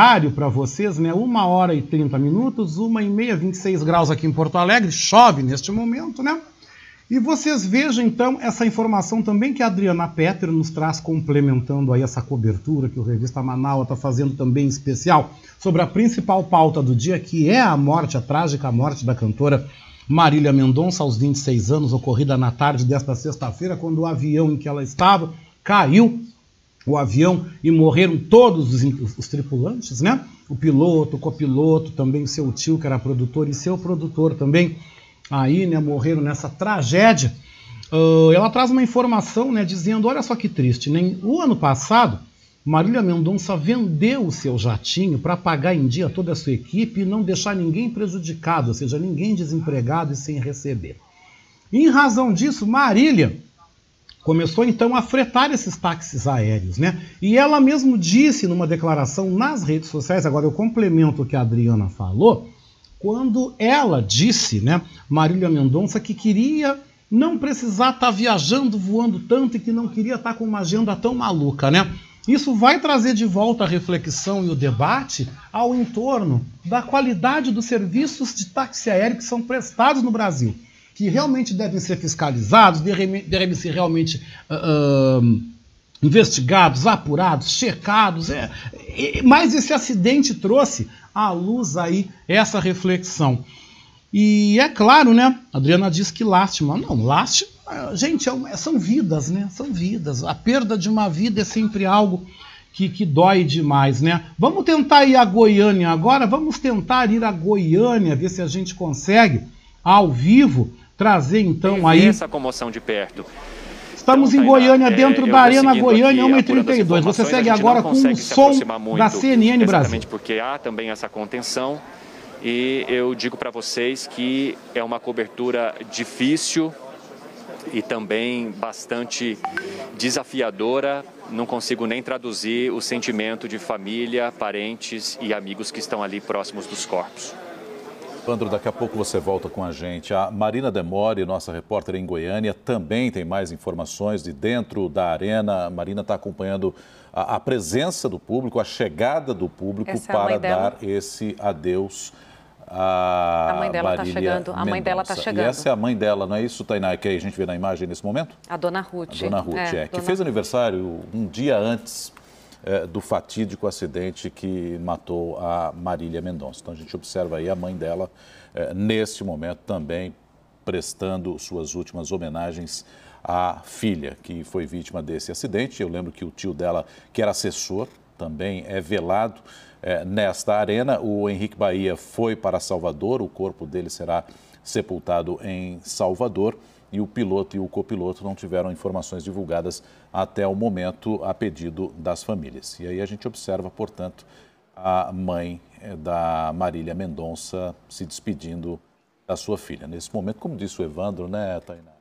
horário para vocês, né? Uma hora e 30 minutos, uma e meia, 26 graus aqui em Porto Alegre, chove neste momento, né? E vocês vejam então essa informação também que a Adriana Petter nos traz complementando aí essa cobertura que o Revista Manaus está fazendo também especial sobre a principal pauta do dia, que é a morte, a trágica morte da cantora Marília Mendonça aos 26 anos, ocorrida na tarde desta sexta-feira, quando o avião em que ela estava caiu o avião e morreram todos os, os, tripulantes, né? O piloto, o copiloto, também seu tio que era produtor e seu produtor também aí, né? Morreram nessa tragédia. Uh, ela traz uma informação, né? Dizendo, olha só que triste, né? O ano passado, Marília Mendonça vendeu o seu jatinho para pagar em dia toda a sua equipe e não deixar ninguém prejudicado, ou seja, ninguém desempregado e sem receber. em razão disso, Marília começou então a fretar esses táxis aéreos, né? E ela mesmo disse numa declaração nas redes sociais, agora eu complemento o que a Adriana falou, quando ela disse, né, Marília Mendonça, que queria não precisar estar tá viajando, voando tanto e que não queria estar tá com uma agenda tão maluca, né? Isso vai trazer de volta a reflexão e o debate ao entorno da qualidade dos serviços de táxi aéreo que são prestados no Brasil que realmente devem ser fiscalizados, devem ser realmente uh, investigados, apurados, checados. É, é, mas esse acidente trouxe à luz aí essa reflexão. E é claro, né? A Adriana diz que lástima. Não, lástima, gente, é, são vidas, né? São vidas. A perda de uma vida é sempre algo que, que dói demais, né? Vamos tentar ir a Goiânia agora, vamos tentar ir a Goiânia, ver se a gente consegue, ao vivo, trazer então aí. essa comoção de perto. Estamos então, em Goiânia, é, dentro da Arena Goiânia, 1h32. Você segue agora com o som da CNN Brasil. Exatamente porque há também essa contenção. E eu digo para vocês que é uma cobertura difícil e também bastante desafiadora. Não consigo nem traduzir o sentimento de família, parentes e amigos que estão ali próximos dos corpos. Evandro, daqui a pouco você volta com a gente. A Marina Demore, nossa repórter em Goiânia, também tem mais informações de dentro da arena. A Marina está acompanhando a, a, presença do público, a chegada do público Essa é para é dar esse adeus a, a mãe dela está chegando. A mãe dela está chegando. E essa é a mãe dela, não é isso, Tainá, que a gente vê na imagem nesse momento? A dona Ruth. A dona Ruth, é. é que fez aniversário um dia antes é, do fatídico acidente que matou a Marília Mendonça. Então a gente observa aí a mãe dela, é, neste momento, também prestando suas últimas homenagens à filha que foi vítima desse acidente. Eu lembro que o tio dela, que era assessor, também é velado é, nesta arena. O Henrique Bahia foi para Salvador, o corpo dele será sepultado em Salvador e o piloto e o copiloto não tiveram informações divulgadas até o momento a pedido das famílias. E aí a gente observa, portanto, a mãe eh, da Marília Mendonça se despedindo da sua filha. Nesse momento, como disse o Evandro, né, Tainá?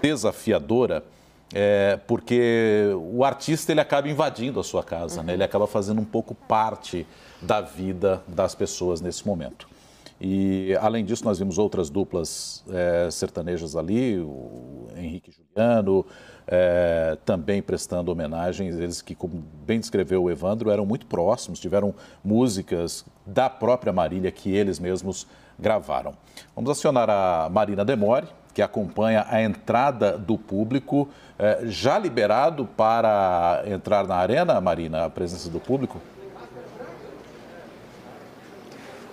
Desafiadora, é, porque o artista ele acaba invadindo a sua casa, uhum. né? ele acaba fazendo um pouco parte da vida das pessoas nesse momento. E, além disso, nós vimos outras duplas é, sertanejas ali, o Henrique Juliano, é, também prestando homenagens. Eles que, como bem descreveu o Evandro, eram muito próximos, tiveram músicas da própria Marília que eles mesmos gravaram. Vamos acionar a Marina Demore, que acompanha a entrada do público. É, já liberado para entrar na arena, Marina, a presença do público?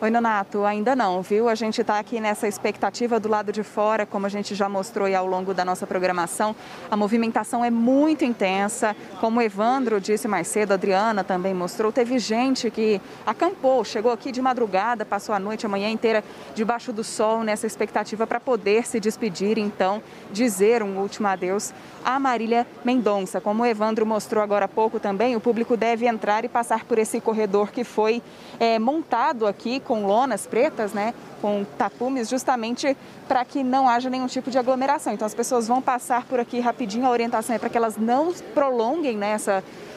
Oi, Nonato, ainda não, viu? A gente está aqui nessa expectativa do lado de fora, como a gente já mostrou ao longo da nossa programação. A movimentação é muito intensa. Como o Evandro disse mais cedo, a Adriana também mostrou, teve gente que acampou, chegou aqui de madrugada, passou a noite, a manhã inteira debaixo do sol, nessa expectativa para poder se despedir, então, dizer um último adeus a Marília Mendonça. Como o Evandro mostrou agora há pouco também, o público deve entrar e passar por esse corredor que foi é, montado aqui com lonas pretas, né, com tapumes, justamente para que não haja nenhum tipo de aglomeração. Então as pessoas vão passar por aqui rapidinho, a orientação é para que elas não prolonguem né,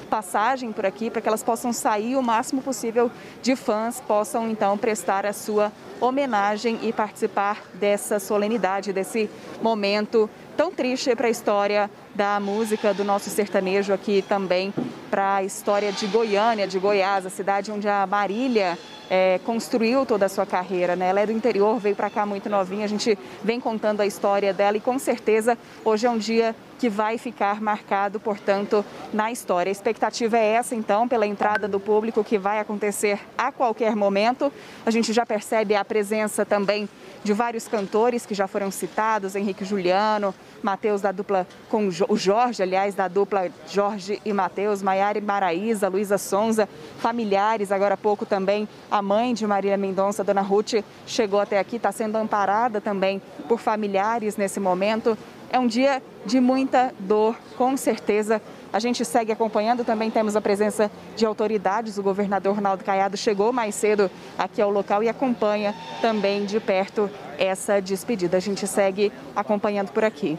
passagem por aqui, para que elas possam sair o máximo possível de fãs, possam então prestar a sua homenagem e participar dessa solenidade, desse momento tão triste para a história da música do nosso sertanejo aqui também para a história de Goiânia, de Goiás, a cidade onde a Marília é, construiu toda a sua carreira. Né? Ela é do interior, veio para cá muito novinha, a gente vem contando a história dela e com certeza hoje é um dia que vai ficar marcado, portanto, na história. A expectativa é essa, então, pela entrada do público, que vai acontecer a qualquer momento. A gente já percebe a presença também de vários cantores que já foram citados, Henrique Juliano, Matheus da dupla com o Jorge, aliás, da dupla Jorge e Matheus, Maiara e Maraísa, Luísa Sonza, familiares, agora há pouco também a mãe de Maria Mendonça, Dona Ruth, chegou até aqui, está sendo amparada também por familiares nesse momento. É um dia de muita dor, com certeza. A gente segue acompanhando, também temos a presença de autoridades. O governador Ronaldo Caiado chegou mais cedo aqui ao local e acompanha também de perto essa despedida. A gente segue acompanhando por aqui.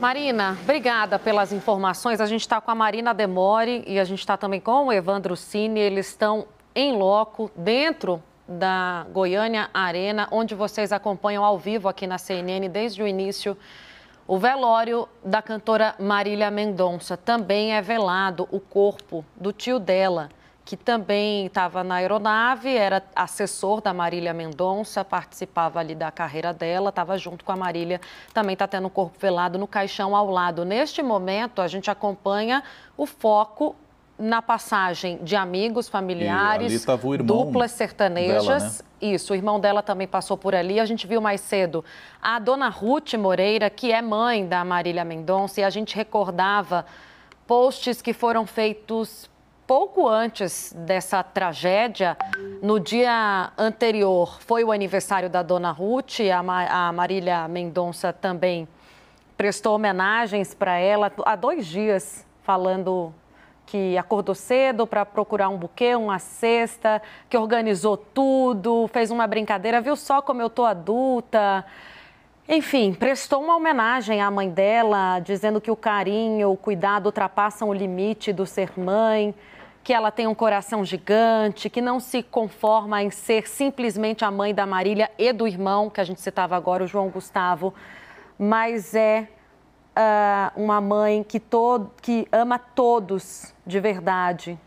Marina, obrigada pelas informações. A gente está com a Marina Demore e a gente está também com o Evandro Cine. Eles estão em loco, dentro da Goiânia Arena, onde vocês acompanham ao vivo aqui na CNN desde o início. O velório da cantora Marília Mendonça também é velado o corpo do tio dela, que também estava na aeronave, era assessor da Marília Mendonça, participava ali da carreira dela, estava junto com a Marília, também está tendo o corpo velado no caixão ao lado. Neste momento, a gente acompanha o foco na passagem de amigos, familiares, duplas sertanejas. Dela, né? Isso, o irmão dela também passou por ali. A gente viu mais cedo a dona Ruth Moreira, que é mãe da Marília Mendonça, e a gente recordava posts que foram feitos pouco antes dessa tragédia, no dia anterior, foi o aniversário da dona Ruth, a, Ma a Marília Mendonça também prestou homenagens para ela há dois dias, falando que acordou cedo para procurar um buquê, uma cesta, que organizou tudo, fez uma brincadeira, viu só como eu tô adulta. Enfim, prestou uma homenagem à mãe dela, dizendo que o carinho, o cuidado ultrapassam o limite do ser mãe que ela tem um coração gigante, que não se conforma em ser simplesmente a mãe da Marília e do irmão, que a gente citava agora, o João Gustavo, mas é uh, uma mãe que, to que ama todos de verdade.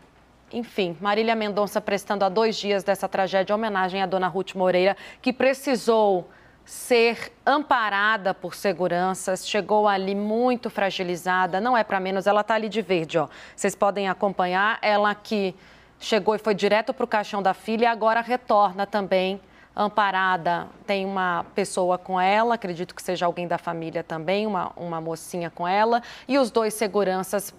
Enfim, Marília Mendonça prestando há dois dias dessa tragédia homenagem à dona Ruth Moreira, que precisou ser amparada por seguranças, chegou ali muito fragilizada, não é para menos, ela está ali de verde, ó. Vocês podem acompanhar, ela que chegou e foi direto para o caixão da filha e agora retorna também amparada. Tem uma pessoa com ela, acredito que seja alguém da família também, uma, uma mocinha com ela, e os dois seguranças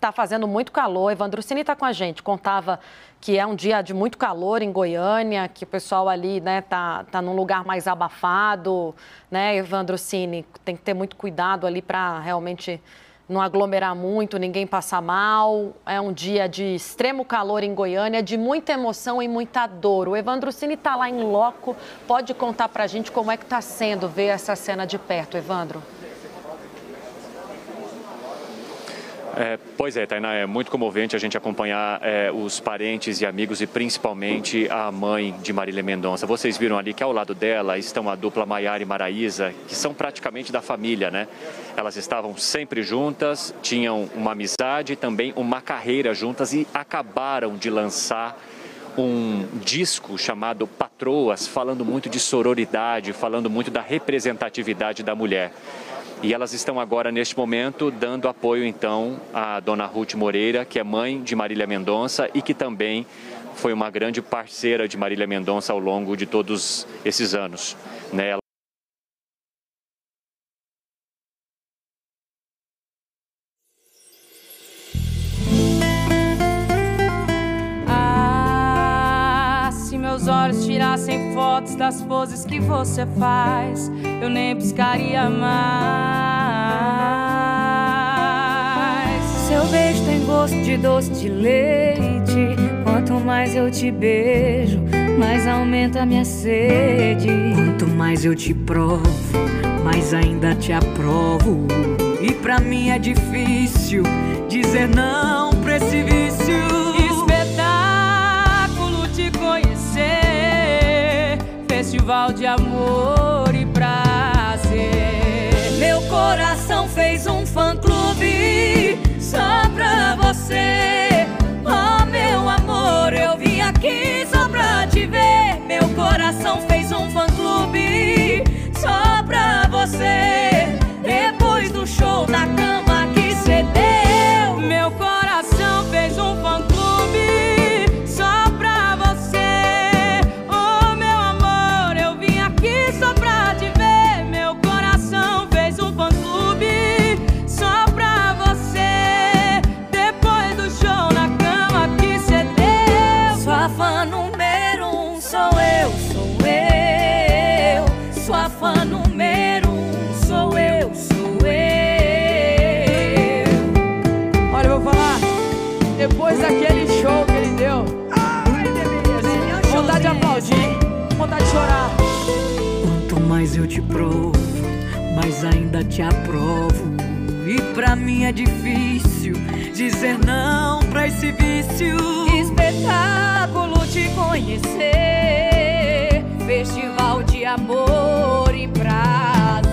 Está fazendo muito calor. Evandro Cini está com a gente. Contava que é um dia de muito calor em Goiânia, que o pessoal ali né, tá, tá num lugar mais abafado, né, Evandro Cini? Tem que ter muito cuidado ali para realmente não aglomerar muito, ninguém passar mal. É um dia de extremo calor em Goiânia, de muita emoção e muita dor. O Evandro Cini está lá em loco. Pode contar para a gente como é que está sendo ver essa cena de perto, Evandro? É, pois é, Tainá, é muito comovente a gente acompanhar é, os parentes e amigos e principalmente a mãe de Marília Mendonça. Vocês viram ali que ao lado dela estão a dupla Maiara e Maraísa, que são praticamente da família, né? Elas estavam sempre juntas, tinham uma amizade, também uma carreira juntas e acabaram de lançar um disco chamado Patroas, falando muito de sororidade, falando muito da representatividade da mulher. E elas estão agora, neste momento, dando apoio, então, à dona Ruth Moreira, que é mãe de Marília Mendonça e que também foi uma grande parceira de Marília Mendonça ao longo de todos esses anos. Né? Olhos tirassem fotos das poses que você faz, eu nem piscaria mais. Seu beijo tem gosto de doce de leite. Quanto mais eu te beijo, mais aumenta minha sede. Quanto mais eu te provo, mais ainda te aprovo. E pra mim é difícil dizer não pra esse vício. Festival de amor e prazer. Meu coração fez um fã-clube só pra você. Oh, meu amor, eu vim aqui só pra te ver. Meu coração fez um fã-clube só pra você. Depois do show na cama Depois daquele show que ele deu. Vontade de aplaudir, vontade de chorar. Quanto mais eu te provo, mais ainda te aprovo. E pra mim é difícil dizer não pra esse vício. Espetáculo te conhecer, festival de amor e prazer.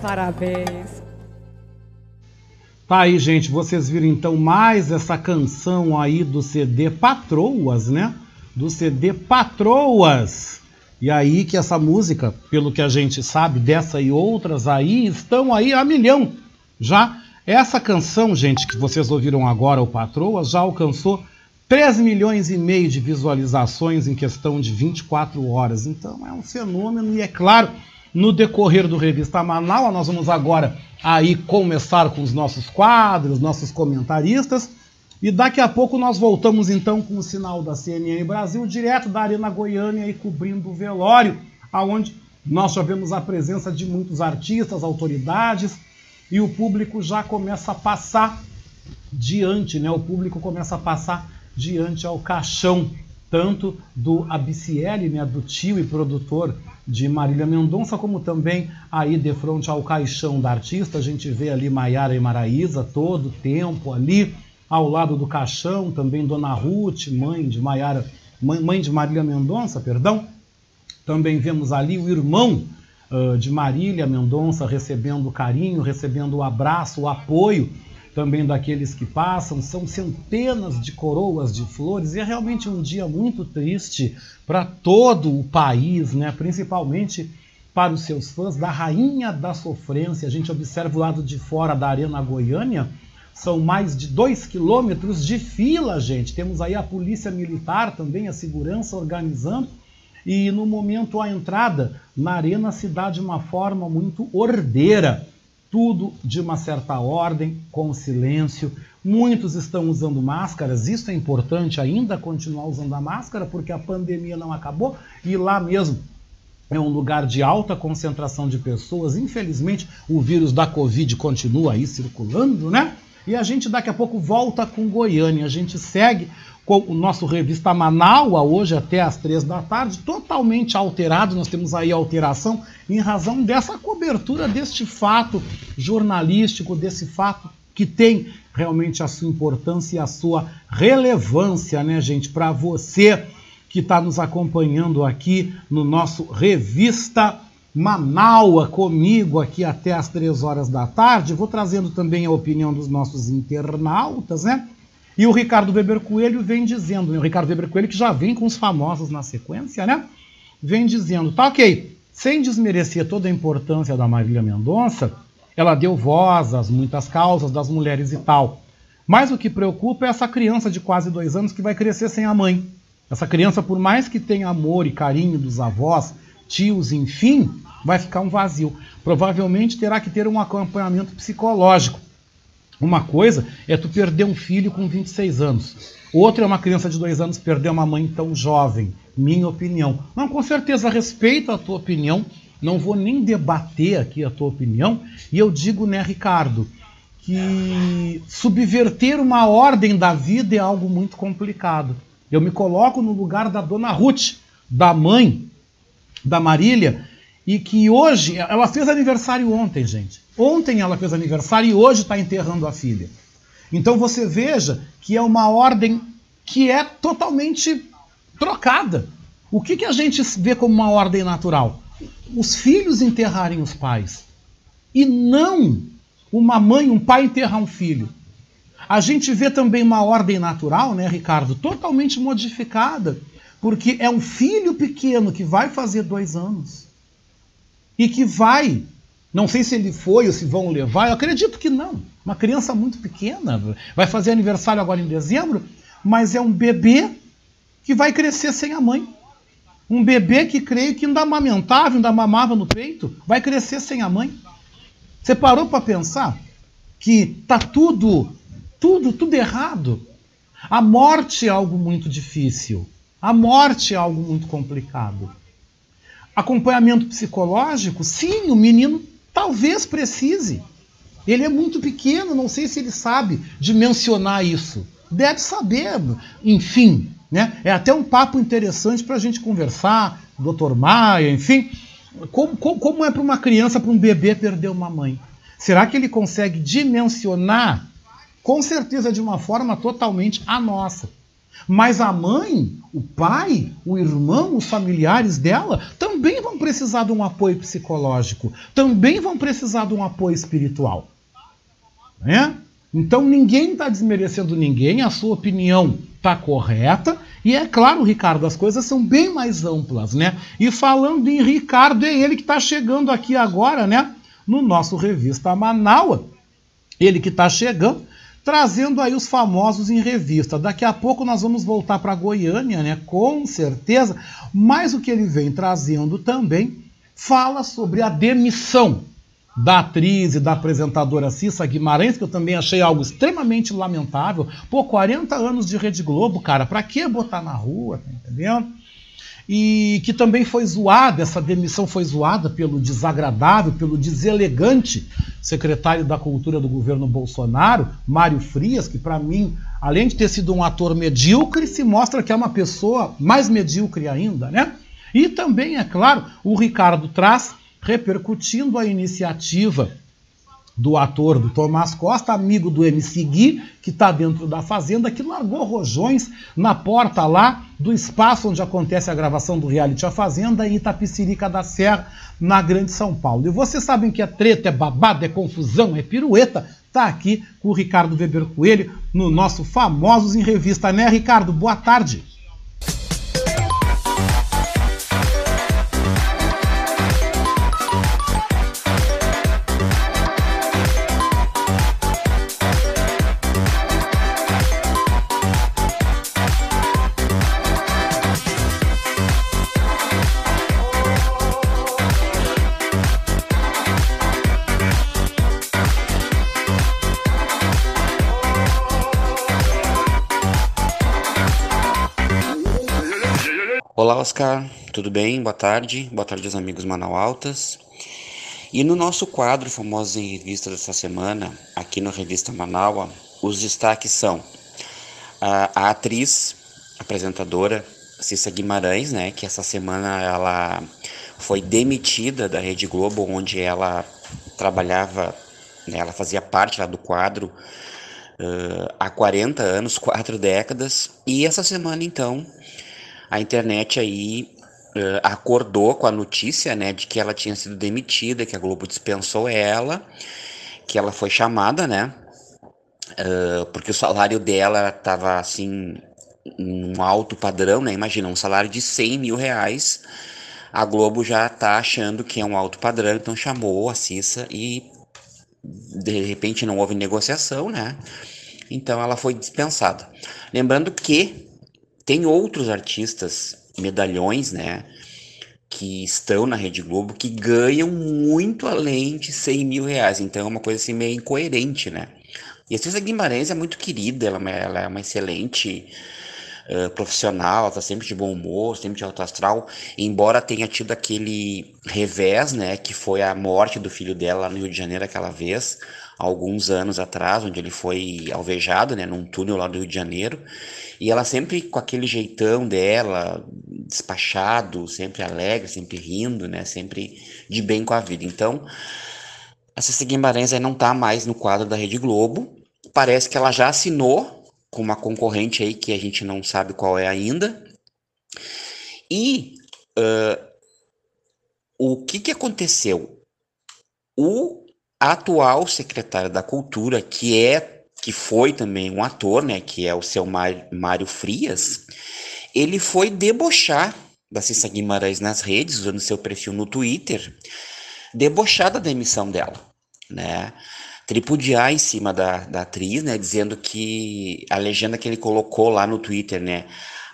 Parabéns. Tá aí, gente. Vocês viram então mais essa canção aí do CD Patroas, né? Do CD Patroas. E aí que essa música, pelo que a gente sabe, dessa e outras aí, estão aí a milhão. Já essa canção, gente, que vocês ouviram agora, o Patroas, já alcançou 3 milhões e meio de visualizações em questão de 24 horas. Então é um fenômeno e é claro, no decorrer do Revista Manaus, nós vamos agora aí começar com os nossos quadros, nossos comentaristas. E daqui a pouco nós voltamos então com o sinal da CNN Brasil, direto da Arena Goiânia e cobrindo o velório, aonde nós já vemos a presença de muitos artistas, autoridades, e o público já começa a passar diante, né? O público começa a passar diante ao caixão, tanto do Abiciele, né, do tio e produtor de Marília Mendonça, como também aí de frente ao caixão da artista, a gente vê ali Maiara e Maraísa todo tempo ali, ao lado do caixão, também Dona Ruth, mãe de Maiara, mãe, mãe de Marília Mendonça, perdão. Também vemos ali o irmão uh, de Marília Mendonça recebendo carinho, recebendo o abraço, o apoio também daqueles que passam. São centenas de coroas de flores e é realmente um dia muito triste para todo o país, né? principalmente para os seus fãs da Rainha da Sofrência. A gente observa o lado de fora da Arena Goiânia são mais de dois quilômetros de fila, gente. Temos aí a polícia militar também, a segurança organizando. E no momento a entrada na arena se dá de uma forma muito ordeira. Tudo de uma certa ordem, com silêncio. Muitos estão usando máscaras, isso é importante ainda continuar usando a máscara, porque a pandemia não acabou e lá mesmo é um lugar de alta concentração de pessoas. Infelizmente, o vírus da Covid continua aí circulando, né? E a gente daqui a pouco volta com Goiânia. A gente segue com o nosso revista Manaua, hoje até às três da tarde, totalmente alterado. Nós temos aí alteração em razão dessa cobertura deste fato jornalístico, desse fato que tem realmente a sua importância e a sua relevância, né, gente, para você que está nos acompanhando aqui no nosso revista Manaua comigo aqui até às três horas da tarde. Vou trazendo também a opinião dos nossos internautas, né? E o Ricardo Weber Coelho vem dizendo, o Ricardo Weber Coelho que já vem com os famosos na sequência, né? Vem dizendo, tá ok, sem desmerecer toda a importância da Marília Mendonça, ela deu voz às muitas causas das mulheres e tal. Mas o que preocupa é essa criança de quase dois anos que vai crescer sem a mãe. Essa criança, por mais que tenha amor e carinho dos avós, tios, enfim, vai ficar um vazio. Provavelmente terá que ter um acompanhamento psicológico. Uma coisa é tu perder um filho com 26 anos. Outra é uma criança de dois anos perder uma mãe tão jovem. Minha opinião. Não, com certeza respeito a tua opinião. Não vou nem debater aqui a tua opinião. E eu digo, né, Ricardo, que subverter uma ordem da vida é algo muito complicado. Eu me coloco no lugar da dona Ruth, da mãe da Marília, e que hoje, ela fez aniversário ontem, gente. Ontem ela fez aniversário e hoje está enterrando a filha. Então você veja que é uma ordem que é totalmente trocada. O que, que a gente vê como uma ordem natural? Os filhos enterrarem os pais. E não uma mãe, um pai enterrar um filho. A gente vê também uma ordem natural, né, Ricardo, totalmente modificada, porque é um filho pequeno que vai fazer dois anos e que vai, não sei se ele foi ou se vão levar, eu acredito que não. Uma criança muito pequena, vai fazer aniversário agora em dezembro, mas é um bebê que vai crescer sem a mãe. Um bebê que creio que ainda amamentava, ainda mamava no peito, vai crescer sem a mãe. Você parou para pensar que tá tudo, tudo, tudo errado? A morte é algo muito difícil. A morte é algo muito complicado. Acompanhamento psicológico, sim, o menino talvez precise. Ele é muito pequeno, não sei se ele sabe dimensionar isso. Deve saber, enfim. Né? É até um papo interessante para a gente conversar, doutor Maia, enfim. Como, como, como é para uma criança, para um bebê perder uma mãe? Será que ele consegue dimensionar? Com certeza de uma forma totalmente a nossa. Mas a mãe, o pai, o irmão, os familiares dela também vão precisar de um apoio psicológico, também vão precisar de um apoio espiritual. Né? Então ninguém está desmerecendo ninguém, a sua opinião está correta e é claro, Ricardo, as coisas são bem mais amplas, né? E falando em Ricardo, é ele que está chegando aqui agora, né? No nosso revista Manaua. Ele que está chegando, trazendo aí os famosos em revista. Daqui a pouco nós vamos voltar para Goiânia, né? Com certeza. Mas o que ele vem trazendo também fala sobre a demissão da atriz e da apresentadora Cissa Guimarães, que eu também achei algo extremamente lamentável. Pô, 40 anos de Rede Globo, cara, pra que botar na rua, tá entendendo? E que também foi zoada, essa demissão foi zoada pelo desagradável, pelo deselegante secretário da Cultura do governo Bolsonaro, Mário Frias, que para mim, além de ter sido um ator medíocre, se mostra que é uma pessoa mais medíocre ainda, né? E também, é claro, o Ricardo traz repercutindo a iniciativa do ator do Tomás Costa, amigo do MC Gui, que está dentro da fazenda, que largou rojões na porta lá do espaço onde acontece a gravação do reality A Fazenda, em Itapicirica da Serra, na Grande São Paulo. E vocês sabem que é treta, é babado, é confusão, é pirueta. Tá aqui com o Ricardo Weber Coelho no nosso Famosos em Revista, né, Ricardo? Boa tarde. Olá, Oscar, tudo bem? Boa tarde, boa tarde aos amigos Manaualtas. E no nosso quadro Famosos em Revista dessa semana, aqui no Revista Manaua, os destaques são a, a atriz, apresentadora Cissa Guimarães, né, que essa semana ela foi demitida da Rede Globo, onde ela trabalhava, né, ela fazia parte lá do quadro uh, há 40 anos, quatro décadas, e essa semana então a internet aí uh, acordou com a notícia, né, de que ela tinha sido demitida, que a Globo dispensou ela, que ela foi chamada, né, uh, porque o salário dela estava assim um alto padrão, né, imagina um salário de 100 mil reais, a Globo já tá achando que é um alto padrão, então chamou a Cissa e de repente não houve negociação, né? Então ela foi dispensada. Lembrando que tem outros artistas, medalhões, né? Que estão na Rede Globo que ganham muito além de 100 mil reais. Então é uma coisa assim meio incoerente, né? E a Cissa Guimarães é muito querida, ela, é ela é uma excelente uh, profissional, ela tá sempre de bom humor, sempre de alto astral, embora tenha tido aquele revés, né, que foi a morte do filho dela lá no Rio de Janeiro aquela vez, alguns anos atrás, onde ele foi alvejado, né, num túnel lá do Rio de Janeiro, e ela sempre com aquele jeitão dela, despachado, sempre alegre, sempre rindo, né, sempre de bem com a vida. Então, a Cissa Guimarães aí não tá mais no quadro da Rede Globo, parece que ela já assinou com uma concorrente aí que a gente não sabe qual é ainda. E uh, o que, que aconteceu? O atual secretário da Cultura, que é que foi também um ator, né, que é o seu Mário Frias, ele foi debochar da Cissa Guimarães nas redes, usando seu perfil no Twitter, debochar da demissão dela, né? tripudiar em cima da, da atriz, né? Dizendo que a legenda que ele colocou lá no Twitter, né?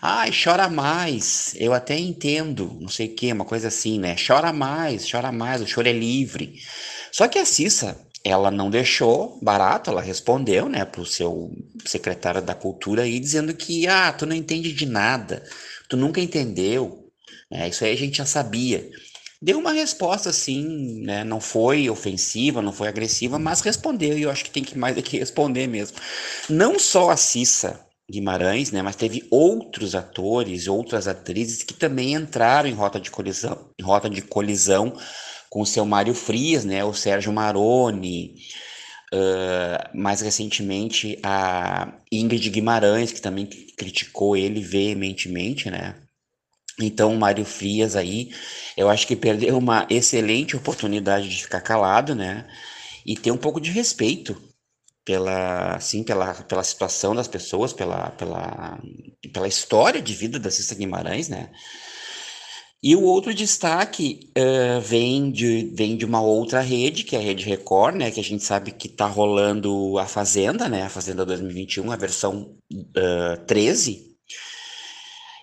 Ai, chora mais, eu até entendo, não sei o que, uma coisa assim, né? Chora mais, chora mais, o choro é livre. Só que a Cissa, ela não deixou barato, ela respondeu, né, pro seu secretário da cultura aí, dizendo que, ah, tu não entende de nada, tu nunca entendeu, né? Isso aí a gente já sabia deu uma resposta assim, né? Não foi ofensiva, não foi agressiva, mas respondeu, e eu acho que tem que mais do que responder mesmo. Não só a Cissa Guimarães, né? Mas teve outros atores, outras atrizes que também entraram em rota de colisão, em rota de colisão com o seu Mário Frias, né? O Sérgio Maroni. Uh, mais recentemente a Ingrid Guimarães, que também criticou ele veementemente, né? Então, o Mário Frias aí, eu acho que perdeu uma excelente oportunidade de ficar calado, né? E ter um pouco de respeito pela, assim, pela, pela situação das pessoas, pela, pela, pela história de vida da Cissa Guimarães, né? E o outro destaque uh, vem, de, vem de uma outra rede, que é a Rede Record, né? Que a gente sabe que tá rolando a Fazenda, né? A Fazenda 2021, a versão uh, 13,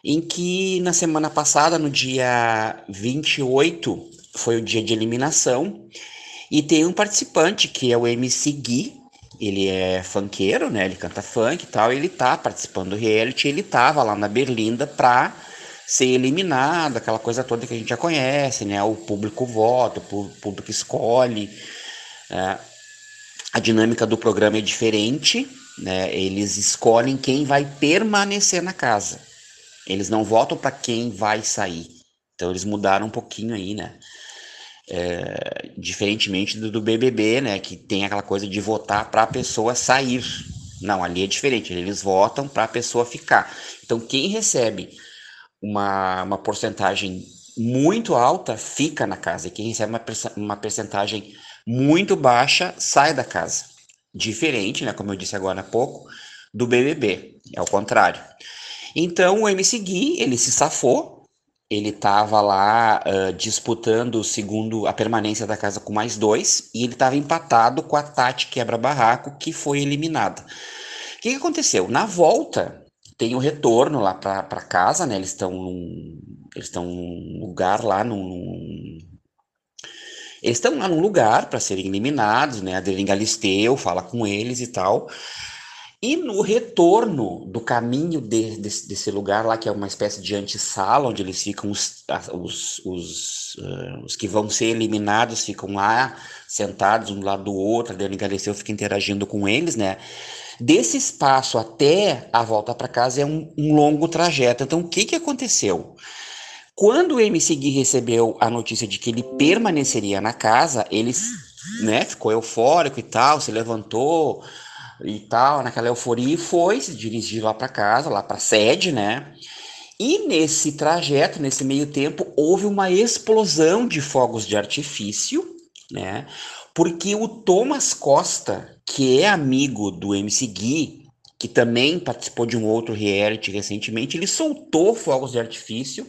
em que na semana passada, no dia 28, foi o dia de eliminação, e tem um participante que é o MC Gui, ele é funkeiro, né? Ele canta funk e tal, ele tá participando do reality, ele tava lá na Berlinda pra ser eliminado, aquela coisa toda que a gente já conhece, né? O público vota, o público escolhe. Né? A dinâmica do programa é diferente, né? Eles escolhem quem vai permanecer na casa. Eles não votam para quem vai sair. Então eles mudaram um pouquinho aí, né? É, diferentemente do, do, BBB, né, que tem aquela coisa de votar para a pessoa sair. Não, ali é diferente, eles votam para a pessoa ficar. Então, quem recebe uma, uma porcentagem muito alta fica na casa, e quem recebe uma, uma percentagem muito baixa sai da casa. Diferente, né, como eu disse agora há pouco, do BBB, é o contrário. Então o MC Gui, ele se safou, ele estava lá uh, disputando segundo a permanência da casa com mais dois, e ele estava empatado com a Tati Quebra-Barraco, que foi eliminada. O que, que, aconteceu? Na volta, tem o retorno lá para casa, né? Eles estão num, eles estão num lugar lá, num, eles estão lá num lugar para serem eliminados, né? A Adeline Galisteu fala com eles e tal. E no retorno do caminho de, desse, desse, lugar lá, que é uma espécie de antessala, onde eles ficam, os, os, os, uh, os, que vão ser eliminados ficam lá, sentados um do lado do outro, a Dani Galeceu fica interagindo com eles, né? Desse espaço até a volta para casa é um, um, longo trajeto. Então, o que, que aconteceu? Quando o MC Gui recebeu a notícia de que ele permaneceria na casa, ele né, ficou eufórico e tal, se levantou, e tal, naquela euforia, e foi se dirigir lá para casa, lá para sede, né? E nesse trajeto, nesse meio tempo, houve uma explosão de fogos de artifício, né? Porque o Thomas Costa, que é amigo do MC Gui, que também participou de um outro reality recentemente, ele soltou fogos de artifício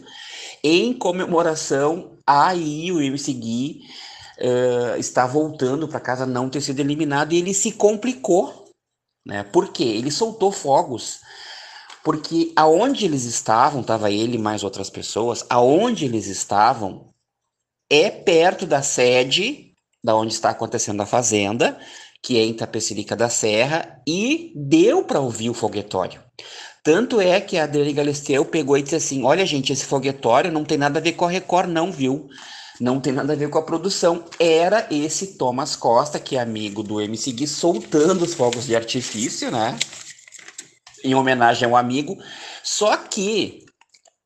em comemoração a o MC Gui uh, está voltando para casa não ter sido eliminado e ele se complicou né? Porque ele soltou fogos porque aonde eles estavam, estava ele mais outras pessoas, aonde eles estavam é perto da sede da onde está acontecendo a fazenda, que é em Tapecerica da Serra, e deu para ouvir o foguetório. Tanto é que a Adriane Galisteu pegou e disse assim: Olha, gente, esse foguetório não tem nada a ver com a Record, não, viu? Não tem nada a ver com a produção. Era esse Thomas Costa, que é amigo do MC Gui, soltando os fogos de artifício, né? Em homenagem ao amigo. Só que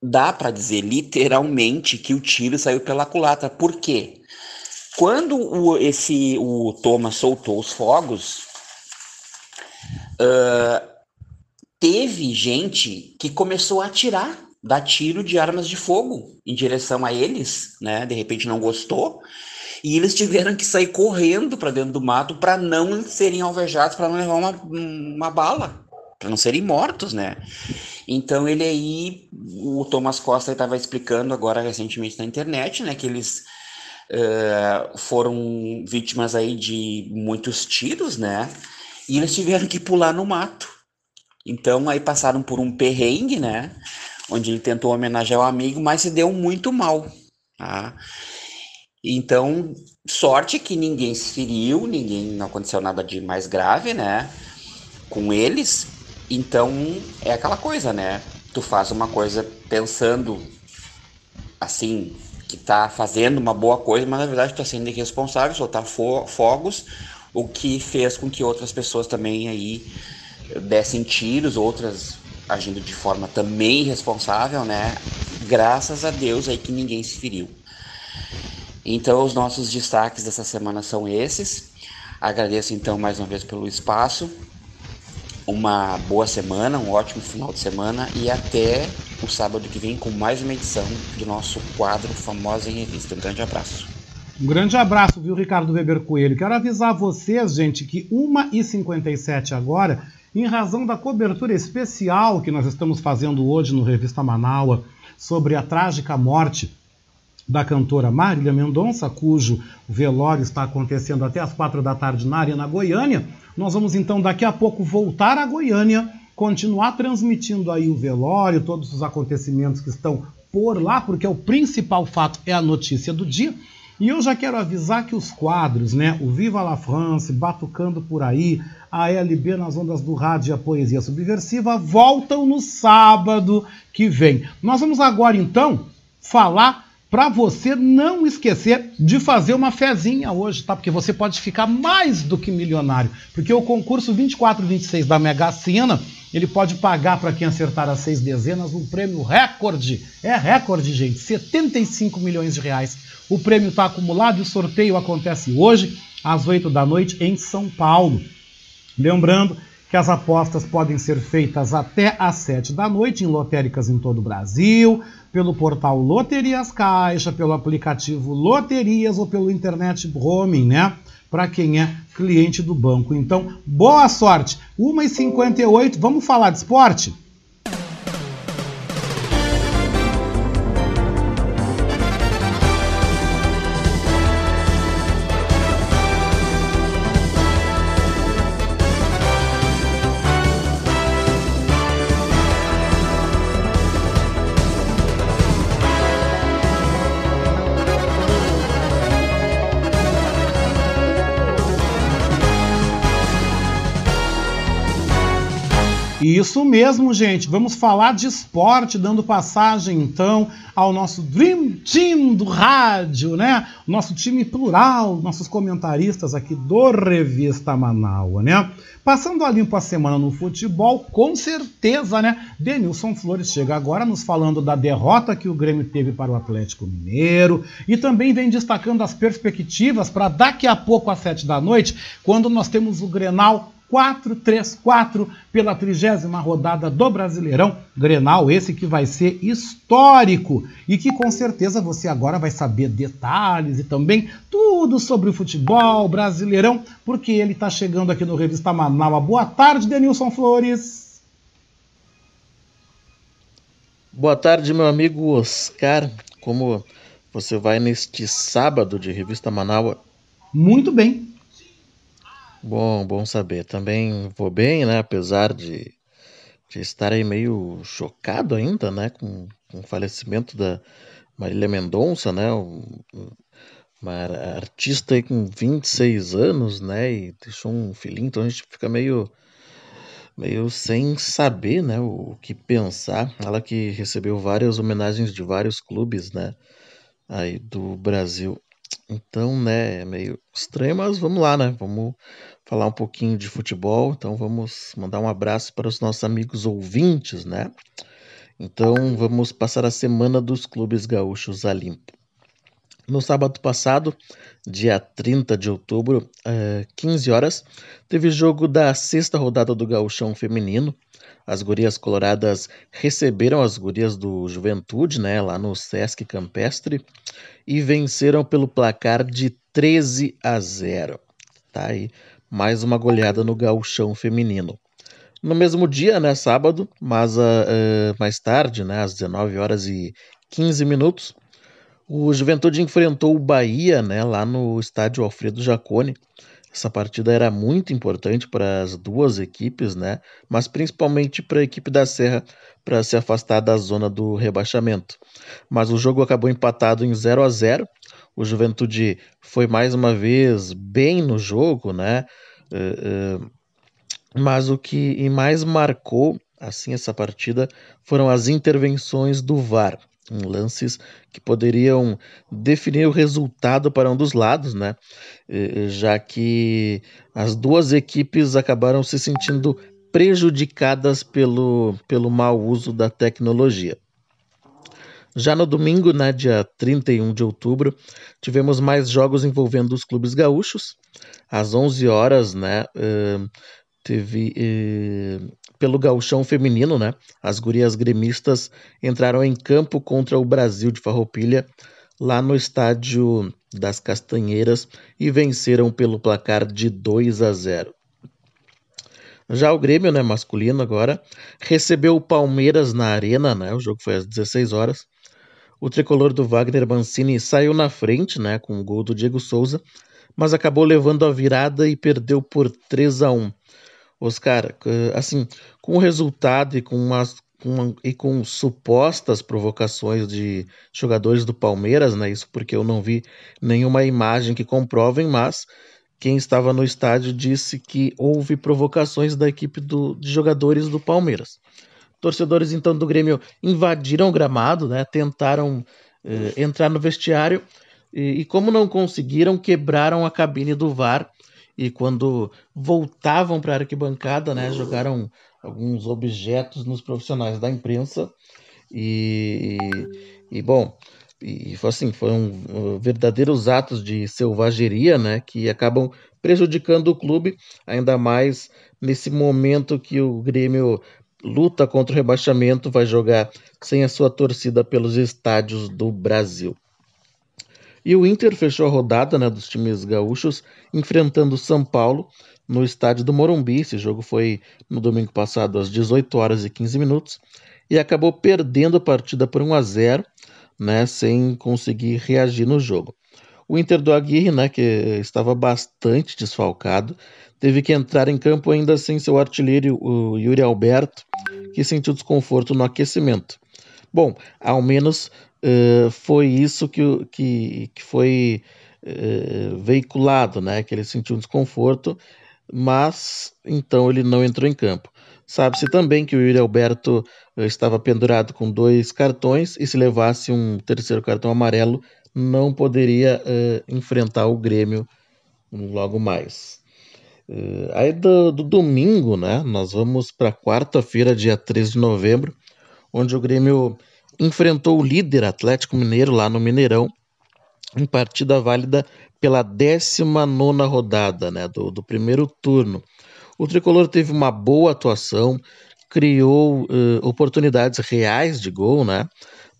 dá para dizer literalmente que o tiro saiu pela culatra. Por quê? Quando o, esse, o Thomas soltou os fogos, uh, teve gente que começou a atirar, dar tiro de armas de fogo em direção a eles, né? De repente não gostou. E eles tiveram que sair correndo para dentro do mato para não serem alvejados, para não levar uma, uma bala, para não serem mortos, né? Então ele aí, o Thomas Costa estava explicando agora recentemente na internet, né, que eles uh, foram vítimas aí de muitos tiros, né? E eles tiveram que pular no mato. Então aí passaram por um perrengue, né? Onde ele tentou homenagear o amigo, mas se deu muito mal. Tá? Então, sorte que ninguém se feriu, ninguém não aconteceu nada de mais grave, né? Com eles. Então é aquela coisa, né? Tu faz uma coisa pensando assim, que está fazendo uma boa coisa, mas na verdade está sendo irresponsável, soltar fo fogos, o que fez com que outras pessoas também aí dessem tiros, outras agindo de forma também irresponsável, né? Graças a Deus aí que ninguém se feriu. Então os nossos destaques dessa semana são esses. Agradeço então mais uma vez pelo espaço. Uma boa semana, um ótimo final de semana e até o sábado que vem com mais uma edição do nosso quadro Famosa em Revista. Um grande abraço. Um grande abraço, viu, Ricardo Weber Coelho? Quero avisar vocês, gente, que 1h57 agora, em razão da cobertura especial que nós estamos fazendo hoje no Revista Manaua sobre a trágica morte da cantora Marília Mendonça, cujo velório está acontecendo até as quatro da tarde na Arena Goiânia. Nós vamos então daqui a pouco voltar a Goiânia continuar transmitindo aí o velório, todos os acontecimentos que estão por lá, porque o principal fato é a notícia do dia. E eu já quero avisar que os quadros, né, o Viva la France, Batucando por aí, a LB nas ondas do rádio e a poesia subversiva voltam no sábado que vem. Nós vamos agora então falar para você não esquecer de fazer uma fezinha hoje, tá? Porque você pode ficar mais do que milionário, porque o concurso 2426 da Mega Sena ele pode pagar para quem acertar as seis dezenas um prêmio recorde. É recorde, gente, 75 milhões de reais. O prêmio está acumulado e o sorteio acontece hoje, às 8 da noite, em São Paulo. Lembrando que as apostas podem ser feitas até às 7 da noite em lotéricas em todo o Brasil, pelo portal Loterias Caixa, pelo aplicativo Loterias ou pelo internet roaming, né? para quem é cliente do banco. Então, boa sorte. 1h58, vamos falar de esporte? Isso mesmo, gente. Vamos falar de esporte, dando passagem então ao nosso Dream Team do rádio, né? Nosso time plural, nossos comentaristas aqui do Revista Manaua, né? Passando a limpo a semana no futebol, com certeza, né? Denilson Flores chega agora nos falando da derrota que o Grêmio teve para o Atlético Mineiro e também vem destacando as perspectivas para daqui a pouco às sete da noite, quando nós temos o Grenal 4-3-4 pela trigésima rodada do Brasileirão Grenal, esse que vai ser histórico e que com certeza você agora vai saber detalhes e também tudo sobre o futebol brasileirão, porque ele está chegando aqui no Revista Manaus. Boa tarde, Denilson Flores. Boa tarde, meu amigo Oscar. Como você vai neste sábado de Revista Manaus? Muito bem. Bom, bom saber. Também vou bem, né? Apesar de de estar aí meio chocado ainda, né, com, com o falecimento da Marília Mendonça, né, uma artista aí com 26 anos, né, e deixou um filhinho, então a gente fica meio meio sem saber, né, o que pensar. Ela que recebeu várias homenagens de vários clubes, né, aí do Brasil. Então, né, é meio estranho, mas vamos lá, né? Vamos falar um pouquinho de futebol. Então, vamos mandar um abraço para os nossos amigos ouvintes, né? Então, vamos passar a semana dos clubes gaúchos a limpo. No sábado passado, dia 30 de outubro, é, 15 horas, teve jogo da sexta rodada do Gauchão Feminino. As gurias coloradas receberam as gurias do Juventude, né, lá no Sesc Campestre, e venceram pelo placar de 13 a 0. Tá aí mais uma goleada no Gauchão Feminino. No mesmo dia, né, sábado, mas uh, mais tarde, né, às 19 horas e 15 minutos, o Juventude enfrentou o Bahia, né, lá no estádio Alfredo Jacone. Essa partida era muito importante para as duas equipes, né, mas principalmente para a equipe da Serra para se afastar da zona do rebaixamento. Mas o jogo acabou empatado em 0 a 0. O Juventude foi mais uma vez bem no jogo, né? Uh, uh, mas o que mais marcou assim essa partida foram as intervenções do VAR lances que poderiam definir o resultado para um dos lados, né? Já que as duas equipes acabaram se sentindo prejudicadas pelo, pelo mau uso da tecnologia. Já no domingo, né, dia 31 de outubro, tivemos mais jogos envolvendo os clubes gaúchos. Às 11 horas, né, teve pelo gauchão feminino, né? As gurias gremistas entraram em campo contra o Brasil de Farroupilha lá no estádio das Castanheiras e venceram pelo placar de 2 a 0. Já o Grêmio, né, masculino agora, recebeu o Palmeiras na Arena, né? O jogo foi às 16 horas. O tricolor do Wagner Mancini saiu na frente, né, com o gol do Diego Souza, mas acabou levando a virada e perdeu por 3 a 1. Oscar, assim, com o resultado e com, umas, com, e com supostas provocações de jogadores do Palmeiras, né? Isso porque eu não vi nenhuma imagem que comprovem, mas quem estava no estádio disse que houve provocações da equipe do, de jogadores do Palmeiras. Torcedores então do Grêmio invadiram o gramado, né? Tentaram eh, entrar no vestiário e, e como não conseguiram, quebraram a cabine do VAR e quando voltavam para a arquibancada, né, jogaram alguns objetos nos profissionais da imprensa e, e, e bom, e foi assim, foram verdadeiros atos de selvageria, né, que acabam prejudicando o clube, ainda mais nesse momento que o Grêmio luta contra o rebaixamento, vai jogar sem a sua torcida pelos estádios do Brasil. E o Inter fechou a rodada né, dos times gaúchos enfrentando o São Paulo no estádio do Morumbi. Esse jogo foi no domingo passado às 18 horas e 15 minutos e acabou perdendo a partida por 1 a 0, né, sem conseguir reagir no jogo. O Inter do Aguirre, né, que estava bastante desfalcado, teve que entrar em campo ainda sem seu artilheiro, o Yuri Alberto, que sentiu desconforto no aquecimento. Bom, ao menos uh, foi isso que, que, que foi uh, veiculado, né? Que ele sentiu um desconforto, mas então ele não entrou em campo. Sabe-se também que o Yuri Alberto uh, estava pendurado com dois cartões e se levasse um terceiro cartão amarelo, não poderia enfrentar o Grêmio logo mais. Uh, aí do, do, domingo, né? Nós vamos para quarta-feira, dia 13 de novembro, onde o Grêmio enfrentou o líder Atlético Mineiro lá no Mineirão, em partida válida pela 19 rodada né, do, do primeiro turno. O tricolor teve uma boa atuação, criou uh, oportunidades reais de gol, né,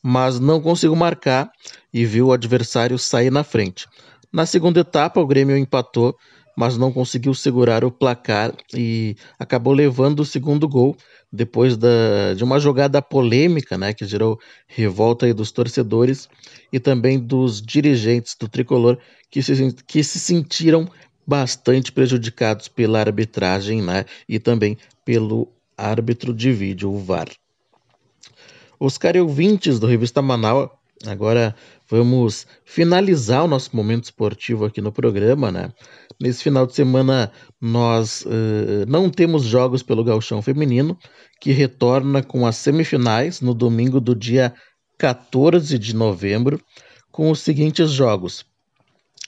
mas não conseguiu marcar e viu o adversário sair na frente. Na segunda etapa, o Grêmio empatou, mas não conseguiu segurar o placar e acabou levando o segundo gol depois da, de uma jogada polêmica, né, que gerou revolta dos torcedores e também dos dirigentes do tricolor que se, que se sentiram bastante prejudicados pela arbitragem, né, e também pelo árbitro de vídeo, o VAR. Oscar e ouvintes do Revista Manaus, agora vamos finalizar o nosso momento esportivo aqui no programa, né? Nesse final de semana nós uh, não temos jogos pelo Galchão Feminino, que retorna com as semifinais no domingo do dia 14 de novembro, com os seguintes jogos: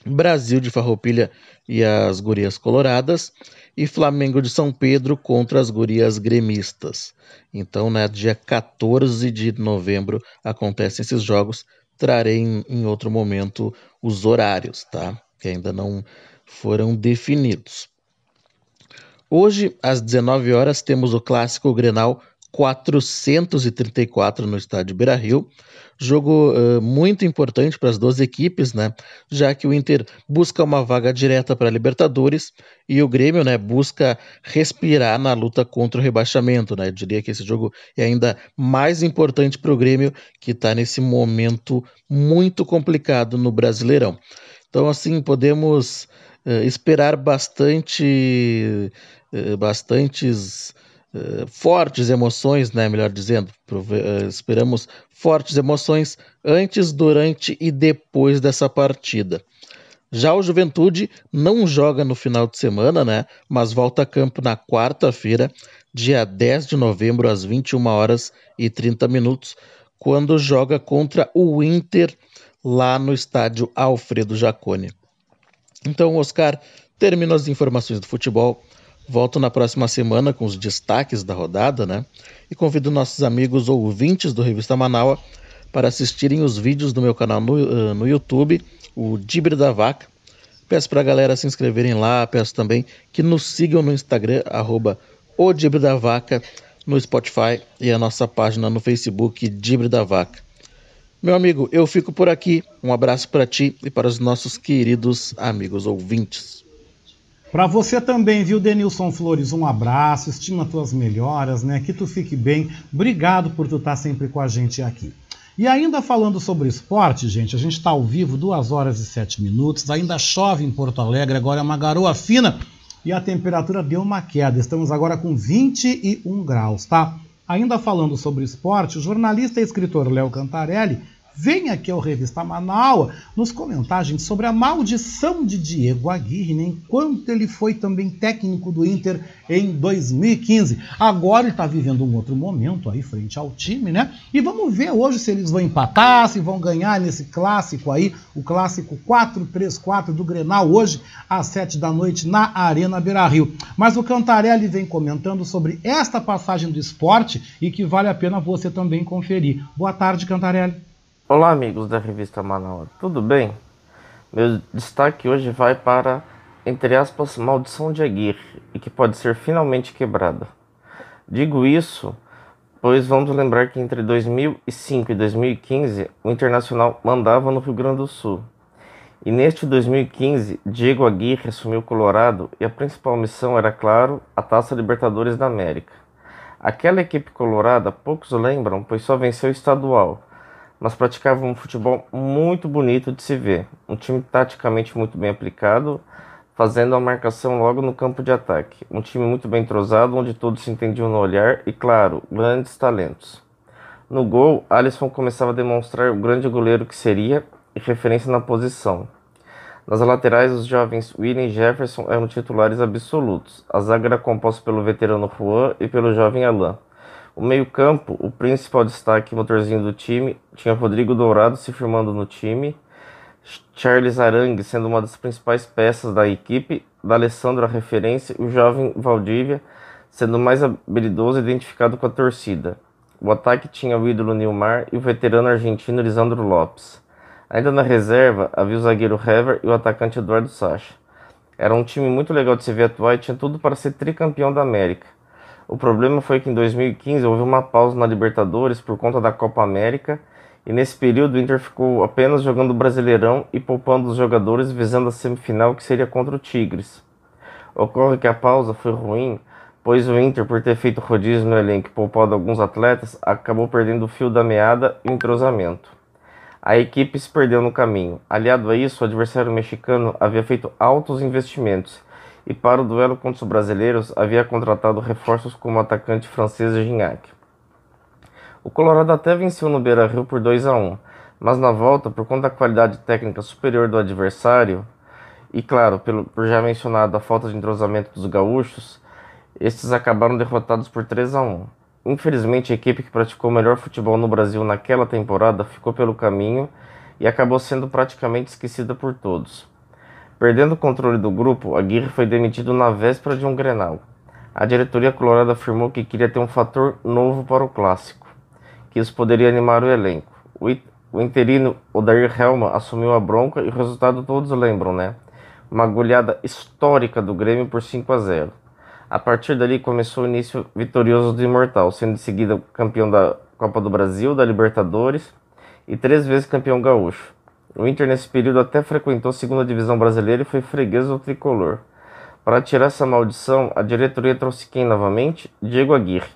Brasil de Farroupilha e as Gurias Coloradas e Flamengo de São Pedro contra as Gurias Gremistas. Então, né, dia 14 de novembro acontecem esses jogos. Trarei em, em outro momento os horários, tá? Que ainda não foram definidos. Hoje, às 19 horas, temos o clássico Grenal 434 no estádio Beira-Rio. Jogo uh, muito importante para as duas equipes, né? Já que o Inter busca uma vaga direta para a Libertadores e o Grêmio, né, busca respirar na luta contra o rebaixamento, né? Eu diria que esse jogo é ainda mais importante para o Grêmio, que está nesse momento muito complicado no Brasileirão. Então, assim, podemos uh, esperar bastante, uh, bastantes uh, fortes emoções, né? Melhor dizendo, uh, esperamos fortes emoções antes, durante e depois dessa partida. Já o Juventude não joga no final de semana, né? Mas volta a campo na quarta-feira, dia 10 de novembro, às 21 horas e 30 minutos, quando joga contra o Inter lá no estádio Alfredo Jacone. Então, Oscar, termino as informações do futebol. Volto na próxima semana com os destaques da rodada, né? E convido nossos amigos ouvintes do Revista Manaua para assistirem os vídeos do meu canal no, uh, no YouTube, o Dibre da Vaca. Peço para a galera se inscreverem lá, peço também que nos sigam no Instagram, arroba o Dibre da Vaca, no Spotify e a nossa página no Facebook, Dibre da Vaca. Meu amigo, eu fico por aqui. Um abraço para ti e para os nossos queridos amigos ouvintes. Para você também, viu, Denilson Flores, um abraço, estima tuas melhoras, né? Que tu fique bem. Obrigado por tu estar tá sempre com a gente aqui. E ainda falando sobre esporte, gente, a gente está ao vivo, 2 horas e 7 minutos, ainda chove em Porto Alegre, agora é uma garoa fina e a temperatura deu uma queda. Estamos agora com 21 graus, tá? Ainda falando sobre esporte, o jornalista e escritor Léo Cantarelli vem aqui ao Revista Manaus nos comentar, gente, sobre a maldição de Diego Aguirre, né, enquanto ele foi também técnico do Inter em 2015. Agora ele está vivendo um outro momento aí frente ao time, né? E vamos ver hoje se eles vão empatar, se vão ganhar nesse clássico aí, o clássico 4-3-4 do Grenal, hoje às 7 da noite na Arena Beira-Rio. Mas o Cantarelli vem comentando sobre esta passagem do esporte e que vale a pena você também conferir. Boa tarde, Cantarelli. Olá, amigos da revista Manaus, tudo bem? Meu destaque hoje vai para, entre aspas, maldição de Aguirre e que pode ser finalmente quebrada. Digo isso, pois vamos lembrar que entre 2005 e 2015 o Internacional mandava no Rio Grande do Sul. E neste 2015, Diego Aguirre assumiu o Colorado e a principal missão era, claro, a Taça Libertadores da América. Aquela equipe colorada poucos lembram, pois só venceu o estadual mas praticava um futebol muito bonito de se ver. Um time taticamente muito bem aplicado, fazendo a marcação logo no campo de ataque. Um time muito bem entrosado, onde todos se entendiam no olhar e, claro, grandes talentos. No gol, Alisson começava a demonstrar o grande goleiro que seria e referência na posição. Nas laterais, os jovens William e Jefferson eram titulares absolutos. A zaga era composta pelo veterano Juan e pelo jovem Alain. O meio-campo, o principal destaque motorzinho do time, tinha Rodrigo Dourado se firmando no time, Charles Arangue sendo uma das principais peças da equipe, D'Alessandro a referência o jovem Valdívia sendo mais habilidoso e identificado com a torcida. O ataque tinha o ídolo Nilmar e o veterano argentino Lisandro Lopes. Ainda na reserva, havia o zagueiro Hever e o atacante Eduardo Sacha. Era um time muito legal de se ver atuar e tinha tudo para ser tricampeão da América. O problema foi que em 2015 houve uma pausa na Libertadores por conta da Copa América e nesse período o Inter ficou apenas jogando Brasileirão e poupando os jogadores visando a semifinal que seria contra o Tigres. Ocorre que a pausa foi ruim, pois o Inter, por ter feito rodízio no elenco e poupado alguns atletas, acabou perdendo o fio da meada e o entrosamento. A equipe se perdeu no caminho. Aliado a isso, o adversário mexicano havia feito altos investimentos e para o duelo contra os brasileiros havia contratado reforços como o atacante francês Gignac. O Colorado até venceu no Beira-Rio por 2 a 1, mas na volta, por conta da qualidade técnica superior do adversário, e claro, pelo, por já mencionado a falta de entrosamento dos gaúchos, estes acabaram derrotados por 3 a 1. Infelizmente, a equipe que praticou o melhor futebol no Brasil naquela temporada ficou pelo caminho e acabou sendo praticamente esquecida por todos. Perdendo o controle do grupo, Aguirre foi demitido na véspera de um Grenal. A diretoria colorada afirmou que queria ter um fator novo para o clássico, que isso poderia animar o elenco. O interino Odair Helma assumiu a bronca e o resultado todos lembram, né? Uma goleada histórica do Grêmio por 5 a 0. A partir dali começou o início vitorioso do Imortal, sendo em seguida campeão da Copa do Brasil, da Libertadores e três vezes campeão gaúcho. O Inter nesse período até frequentou a segunda divisão brasileira e foi freguês do tricolor. Para tirar essa maldição, a diretoria trouxe quem novamente? Diego Aguirre.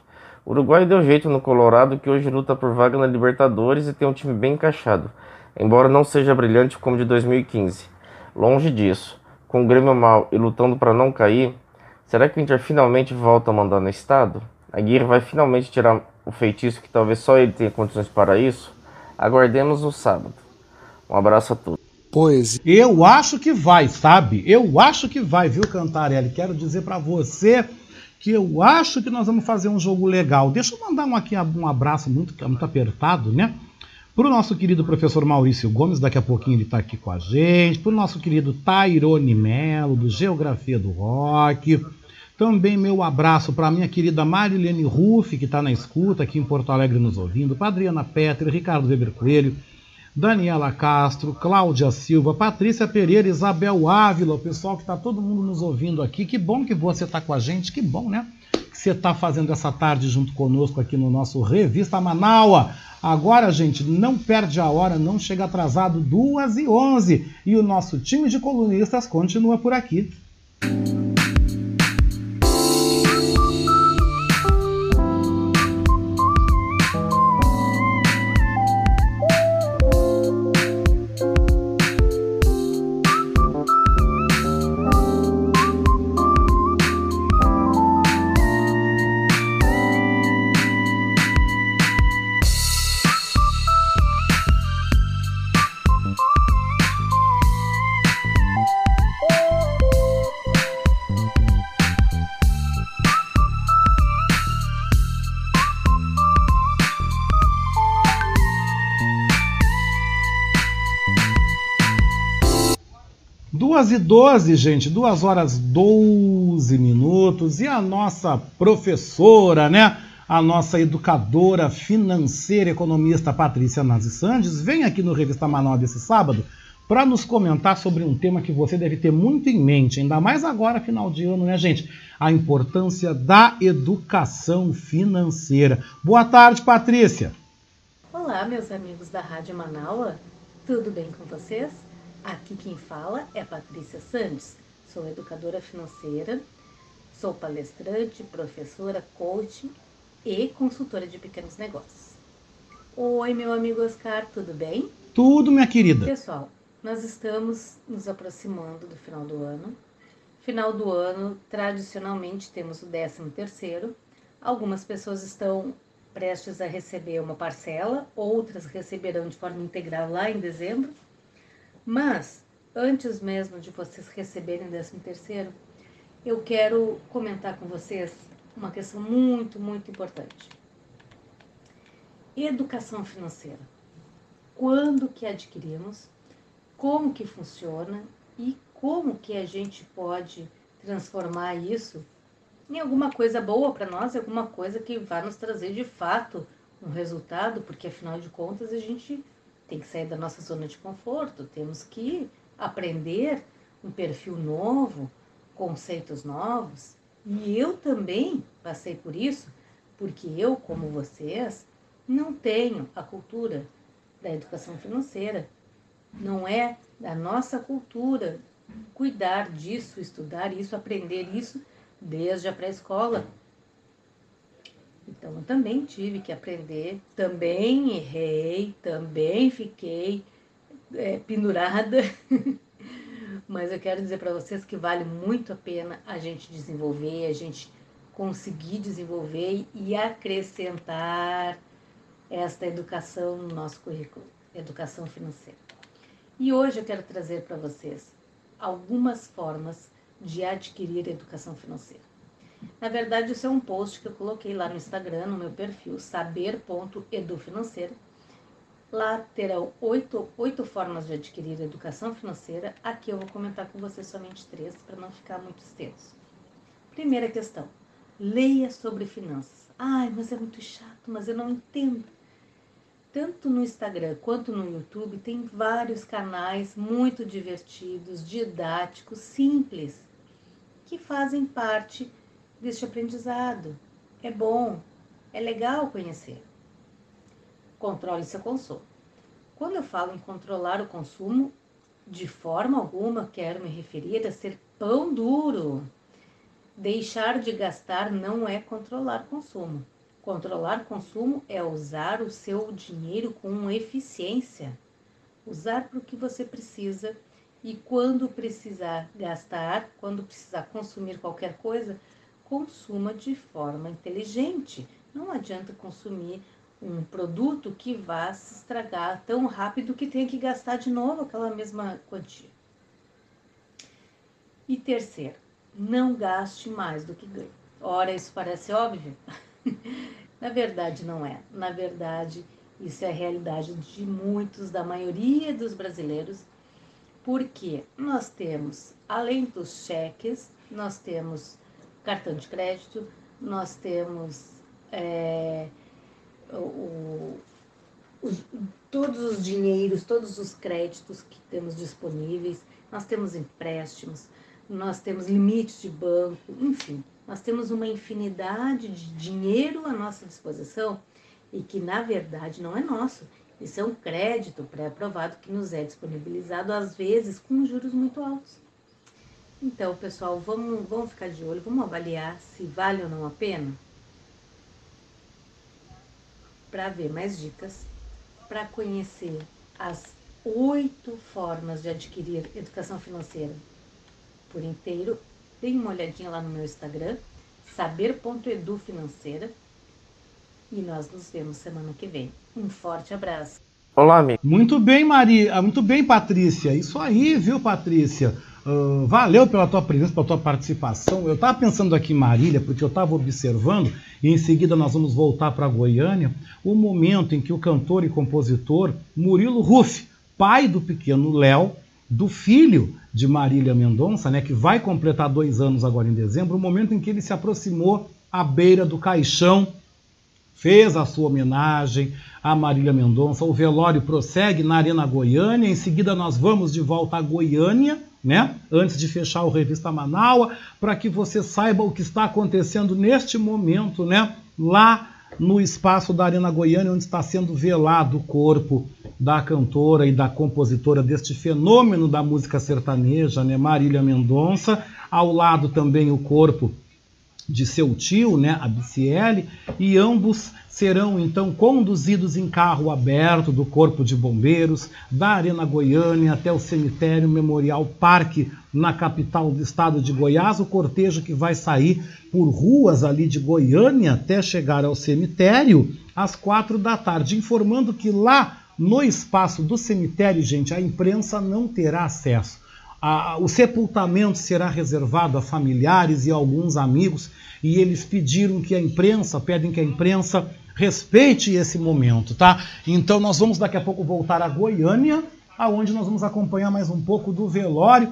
O Uruguai deu jeito no Colorado, que hoje luta por vaga na Libertadores e tem um time bem encaixado, embora não seja brilhante como de 2015. Longe disso, com o Grêmio mal e lutando para não cair, será que o Inter finalmente volta a mandar no estado? Aguirre vai finalmente tirar o feitiço que talvez só ele tenha condições para isso? Aguardemos o sábado. Um abraço a todos. Pois. Eu acho que vai, sabe? Eu acho que vai, viu, Cantarelli? Quero dizer para você que eu acho que nós vamos fazer um jogo legal. Deixa eu mandar um, aqui um abraço muito, muito apertado, né? Para o nosso querido professor Maurício Gomes, daqui a pouquinho ele está aqui com a gente. Para o nosso querido Tairone Melo, do Geografia do Rock. Também meu abraço para a minha querida Marilene Ruff, que está na escuta aqui em Porto Alegre nos ouvindo. Para Adriana Petri, Ricardo Weber Coelho. Daniela Castro, Cláudia Silva, Patrícia Pereira, Isabel Ávila, o pessoal que está todo mundo nos ouvindo aqui. Que bom que você está com a gente, que bom, né? Que você está fazendo essa tarde junto conosco aqui no nosso Revista Manaua. Agora, gente, não perde a hora, não chega atrasado, 2 e 11 E o nosso time de colunistas continua por aqui. e 12, gente, 2 horas 12 minutos. E a nossa professora, né? A nossa educadora financeira, economista Patrícia Nazi Sandes, vem aqui no Revista Manual desse sábado para nos comentar sobre um tema que você deve ter muito em mente, ainda mais agora, final de ano, né, gente? A importância da educação financeira. Boa tarde, Patrícia. Olá, meus amigos da Rádio Manaua. Tudo bem com vocês? Aqui quem fala é Patrícia Santos, sou educadora financeira, sou palestrante, professora, coach e consultora de pequenos negócios. Oi, meu amigo Oscar, tudo bem? Tudo, minha querida. Pessoal, nós estamos nos aproximando do final do ano. Final do ano, tradicionalmente, temos o 13 terceiro. Algumas pessoas estão prestes a receber uma parcela, outras receberão de forma integral lá em dezembro. Mas, antes mesmo de vocês receberem o 13 terceiro, eu quero comentar com vocês uma questão muito, muito importante. Educação financeira. Quando que adquirimos, como que funciona e como que a gente pode transformar isso em alguma coisa boa para nós, alguma coisa que vá nos trazer de fato um resultado, porque afinal de contas a gente tem que sair da nossa zona de conforto, temos que aprender um perfil novo, conceitos novos. E eu também passei por isso, porque eu, como vocês, não tenho a cultura da educação financeira. Não é da nossa cultura cuidar disso, estudar isso, aprender isso desde a pré-escola. Então eu também tive que aprender, também errei, também fiquei é, pendurada, Mas eu quero dizer para vocês que vale muito a pena a gente desenvolver, a gente conseguir desenvolver e acrescentar esta educação no nosso currículo, educação financeira. E hoje eu quero trazer para vocês algumas formas de adquirir educação financeira. Na verdade, isso é um post que eu coloquei lá no Instagram, no meu perfil, saber.edufinanceira. Lá terão oito, oito formas de adquirir educação financeira. Aqui eu vou comentar com vocês somente três, para não ficar muito extenso. Primeira questão: leia sobre finanças. Ai, mas é muito chato, mas eu não entendo. Tanto no Instagram quanto no YouTube tem vários canais muito divertidos, didáticos, simples, que fazem parte deste aprendizado. É bom, é legal conhecer. Controle seu consumo. Quando eu falo em controlar o consumo, de forma alguma quero me referir a ser pão duro. Deixar de gastar não é controlar consumo. Controlar consumo é usar o seu dinheiro com eficiência. Usar para o que você precisa e quando precisar gastar, quando precisar consumir qualquer coisa, consuma de forma inteligente. Não adianta consumir um produto que vá se estragar tão rápido que tenha que gastar de novo aquela mesma quantia. E terceiro, não gaste mais do que ganha. Ora, isso parece óbvio? Na verdade, não é. Na verdade, isso é a realidade de muitos, da maioria dos brasileiros, porque nós temos, além dos cheques, nós temos cartão de crédito, nós temos é, o, os, todos os dinheiros, todos os créditos que temos disponíveis, nós temos empréstimos, nós temos limites de banco, enfim, nós temos uma infinidade de dinheiro à nossa disposição e que na verdade não é nosso. Isso é um crédito pré-aprovado que nos é disponibilizado às vezes com juros muito altos. Então, pessoal, vamos, vamos ficar de olho, vamos avaliar se vale ou não a pena. Para ver mais dicas, para conhecer as oito formas de adquirir educação financeira por inteiro, dê uma olhadinha lá no meu Instagram, saber.edufinanceira. E nós nos vemos semana que vem. Um forte abraço. Olá, amigo. Muito bem, Maria. Muito bem, Patrícia. Isso aí, viu, Patrícia? Uh, valeu pela tua presença, pela tua participação. Eu estava pensando aqui em Marília, porque eu estava observando, e em seguida nós vamos voltar para Goiânia, o momento em que o cantor e compositor Murilo Ruff, pai do pequeno Léo, do filho de Marília Mendonça, né, que vai completar dois anos agora em dezembro, o momento em que ele se aproximou à beira do caixão, fez a sua homenagem a Marília Mendonça. O velório prossegue na Arena Goiânia, em seguida nós vamos de volta a Goiânia né? Antes de fechar o Revista Manaua, para que você saiba o que está acontecendo neste momento, né? Lá no espaço da Arena Goiânia, onde está sendo velado o corpo da cantora e da compositora deste fenômeno da música sertaneja, né? Marília Mendonça. Ao lado também o corpo de seu tio, né, a Biciele, e ambos serão então conduzidos em carro aberto do Corpo de Bombeiros, da Arena Goiânia até o cemitério Memorial Parque, na capital do estado de Goiás. O cortejo que vai sair por ruas ali de Goiânia até chegar ao cemitério às quatro da tarde, informando que lá no espaço do cemitério, gente, a imprensa não terá acesso a, o sepultamento será reservado a familiares e a alguns amigos, e eles pediram que a imprensa, pedem que a imprensa respeite esse momento, tá? Então nós vamos daqui a pouco voltar a Goiânia, aonde nós vamos acompanhar mais um pouco do velório,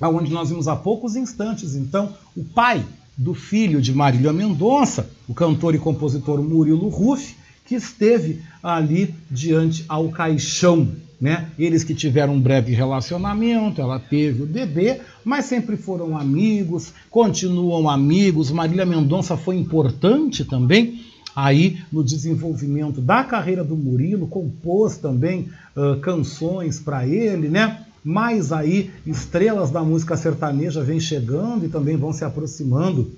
aonde nós vimos há poucos instantes, então, o pai do filho de Marília Mendonça, o cantor e compositor Murilo Ruff, que esteve ali diante ao caixão né? Eles que tiveram um breve relacionamento, ela teve o bebê, mas sempre foram amigos, continuam amigos. Marília Mendonça foi importante também aí no desenvolvimento da carreira do Murilo, compôs também uh, canções para ele, né? Mais aí estrelas da música sertaneja vêm chegando e também vão se aproximando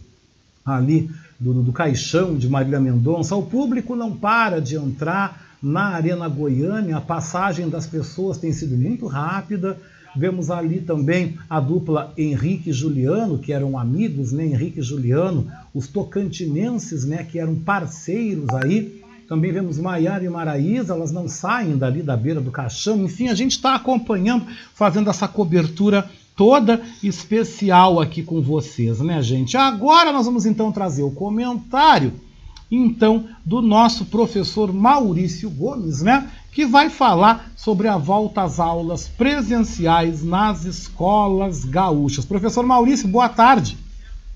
ali do, do caixão de Marília Mendonça. O público não para de entrar na Arena Goiânia, a passagem das pessoas tem sido muito rápida. Vemos ali também a dupla Henrique e Juliano, que eram amigos, né? Henrique e Juliano, os tocantinenses, né? Que eram parceiros aí. Também vemos Maiara e Maraísa, elas não saem dali da beira do caixão. Enfim, a gente está acompanhando, fazendo essa cobertura toda especial aqui com vocês, né, gente? Agora nós vamos então trazer o comentário então do nosso professor Maurício Gomes, né, que vai falar sobre a volta às aulas presenciais nas escolas gaúchas. Professor Maurício, boa tarde.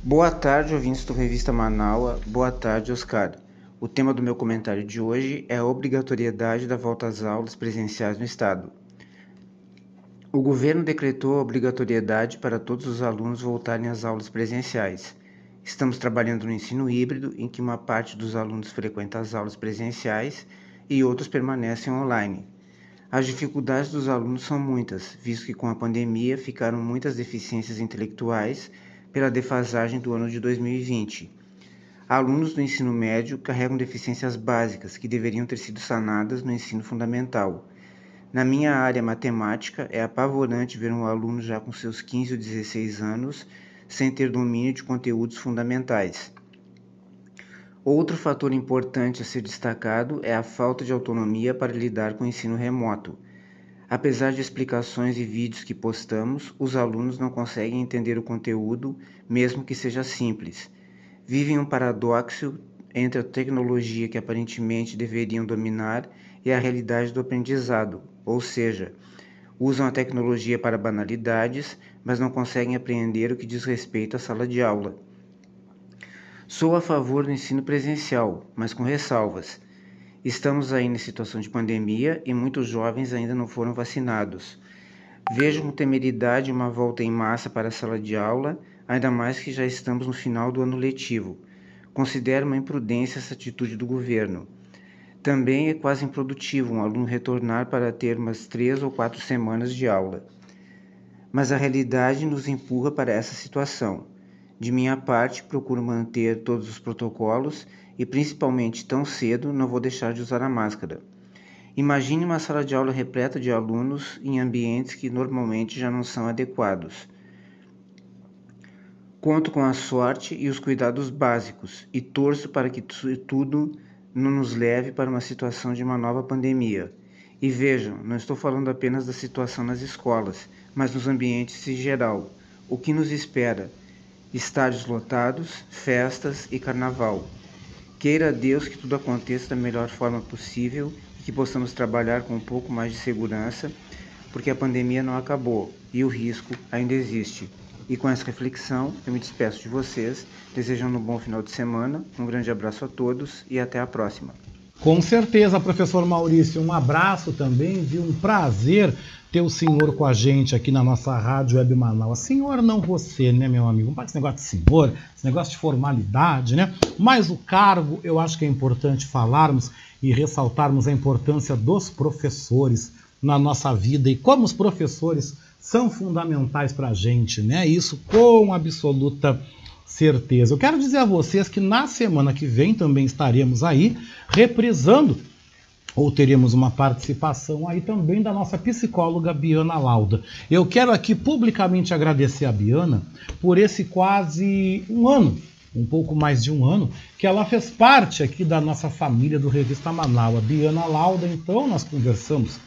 Boa tarde, ouvintes do Revista Manaua. Boa tarde, Oscar. O tema do meu comentário de hoje é a obrigatoriedade da volta às aulas presenciais no estado. O governo decretou a obrigatoriedade para todos os alunos voltarem às aulas presenciais. Estamos trabalhando no ensino híbrido, em que uma parte dos alunos frequenta as aulas presenciais e outros permanecem online. As dificuldades dos alunos são muitas, visto que com a pandemia ficaram muitas deficiências intelectuais pela defasagem do ano de 2020. Alunos do ensino médio carregam deficiências básicas que deveriam ter sido sanadas no ensino fundamental na minha área matemática, é apavorante ver um aluno já com seus 15 ou 16 anos sem ter domínio de conteúdos fundamentais. Outro fator importante a ser destacado é a falta de autonomia para lidar com o ensino remoto. Apesar de explicações e vídeos que postamos, os alunos não conseguem entender o conteúdo, mesmo que seja simples. Vivem um paradoxo entre a tecnologia que aparentemente deveriam dominar e a realidade do aprendizado, ou seja, usam a tecnologia para banalidades, mas não conseguem apreender o que diz respeito à sala de aula. Sou a favor do ensino presencial, mas com ressalvas. Estamos aí em situação de pandemia e muitos jovens ainda não foram vacinados. Vejo com temeridade uma volta em massa para a sala de aula, ainda mais que já estamos no final do ano letivo. Considero uma imprudência essa atitude do governo. Também é quase improdutivo um aluno retornar para ter umas três ou quatro semanas de aula. Mas a realidade nos empurra para essa situação. De minha parte, procuro manter todos os protocolos e, principalmente tão cedo, não vou deixar de usar a máscara. Imagine uma sala de aula repleta de alunos em ambientes que normalmente já não são adequados. Conto com a sorte e os cuidados básicos e torço para que tudo não nos leve para uma situação de uma nova pandemia. E vejam, não estou falando apenas da situação nas escolas, mas nos ambientes em geral. O que nos espera? Estádios lotados, festas e carnaval. Queira Deus que tudo aconteça da melhor forma possível e que possamos trabalhar com um pouco mais de segurança, porque a pandemia não acabou e o risco ainda existe. E com essa reflexão, eu me despeço de vocês, desejando um bom final de semana. Um grande abraço a todos e até a próxima. Com certeza, professor Maurício, um abraço também, viu? Um prazer ter o senhor com a gente aqui na nossa rádio Web Manaus. Senhor, não você, né, meu amigo? Não pode esse negócio de senhor, esse negócio de formalidade, né? Mas o cargo, eu acho que é importante falarmos e ressaltarmos a importância dos professores na nossa vida e como os professores são fundamentais para a gente, né? Isso com absoluta certeza. Eu quero dizer a vocês que na semana que vem também estaremos aí reprisando ou teremos uma participação aí também da nossa psicóloga Biana Lauda. Eu quero aqui publicamente agradecer a Biana por esse quase um ano, um pouco mais de um ano, que ela fez parte aqui da nossa família do Revista Manaus. A Biana Lauda, então, nós conversamos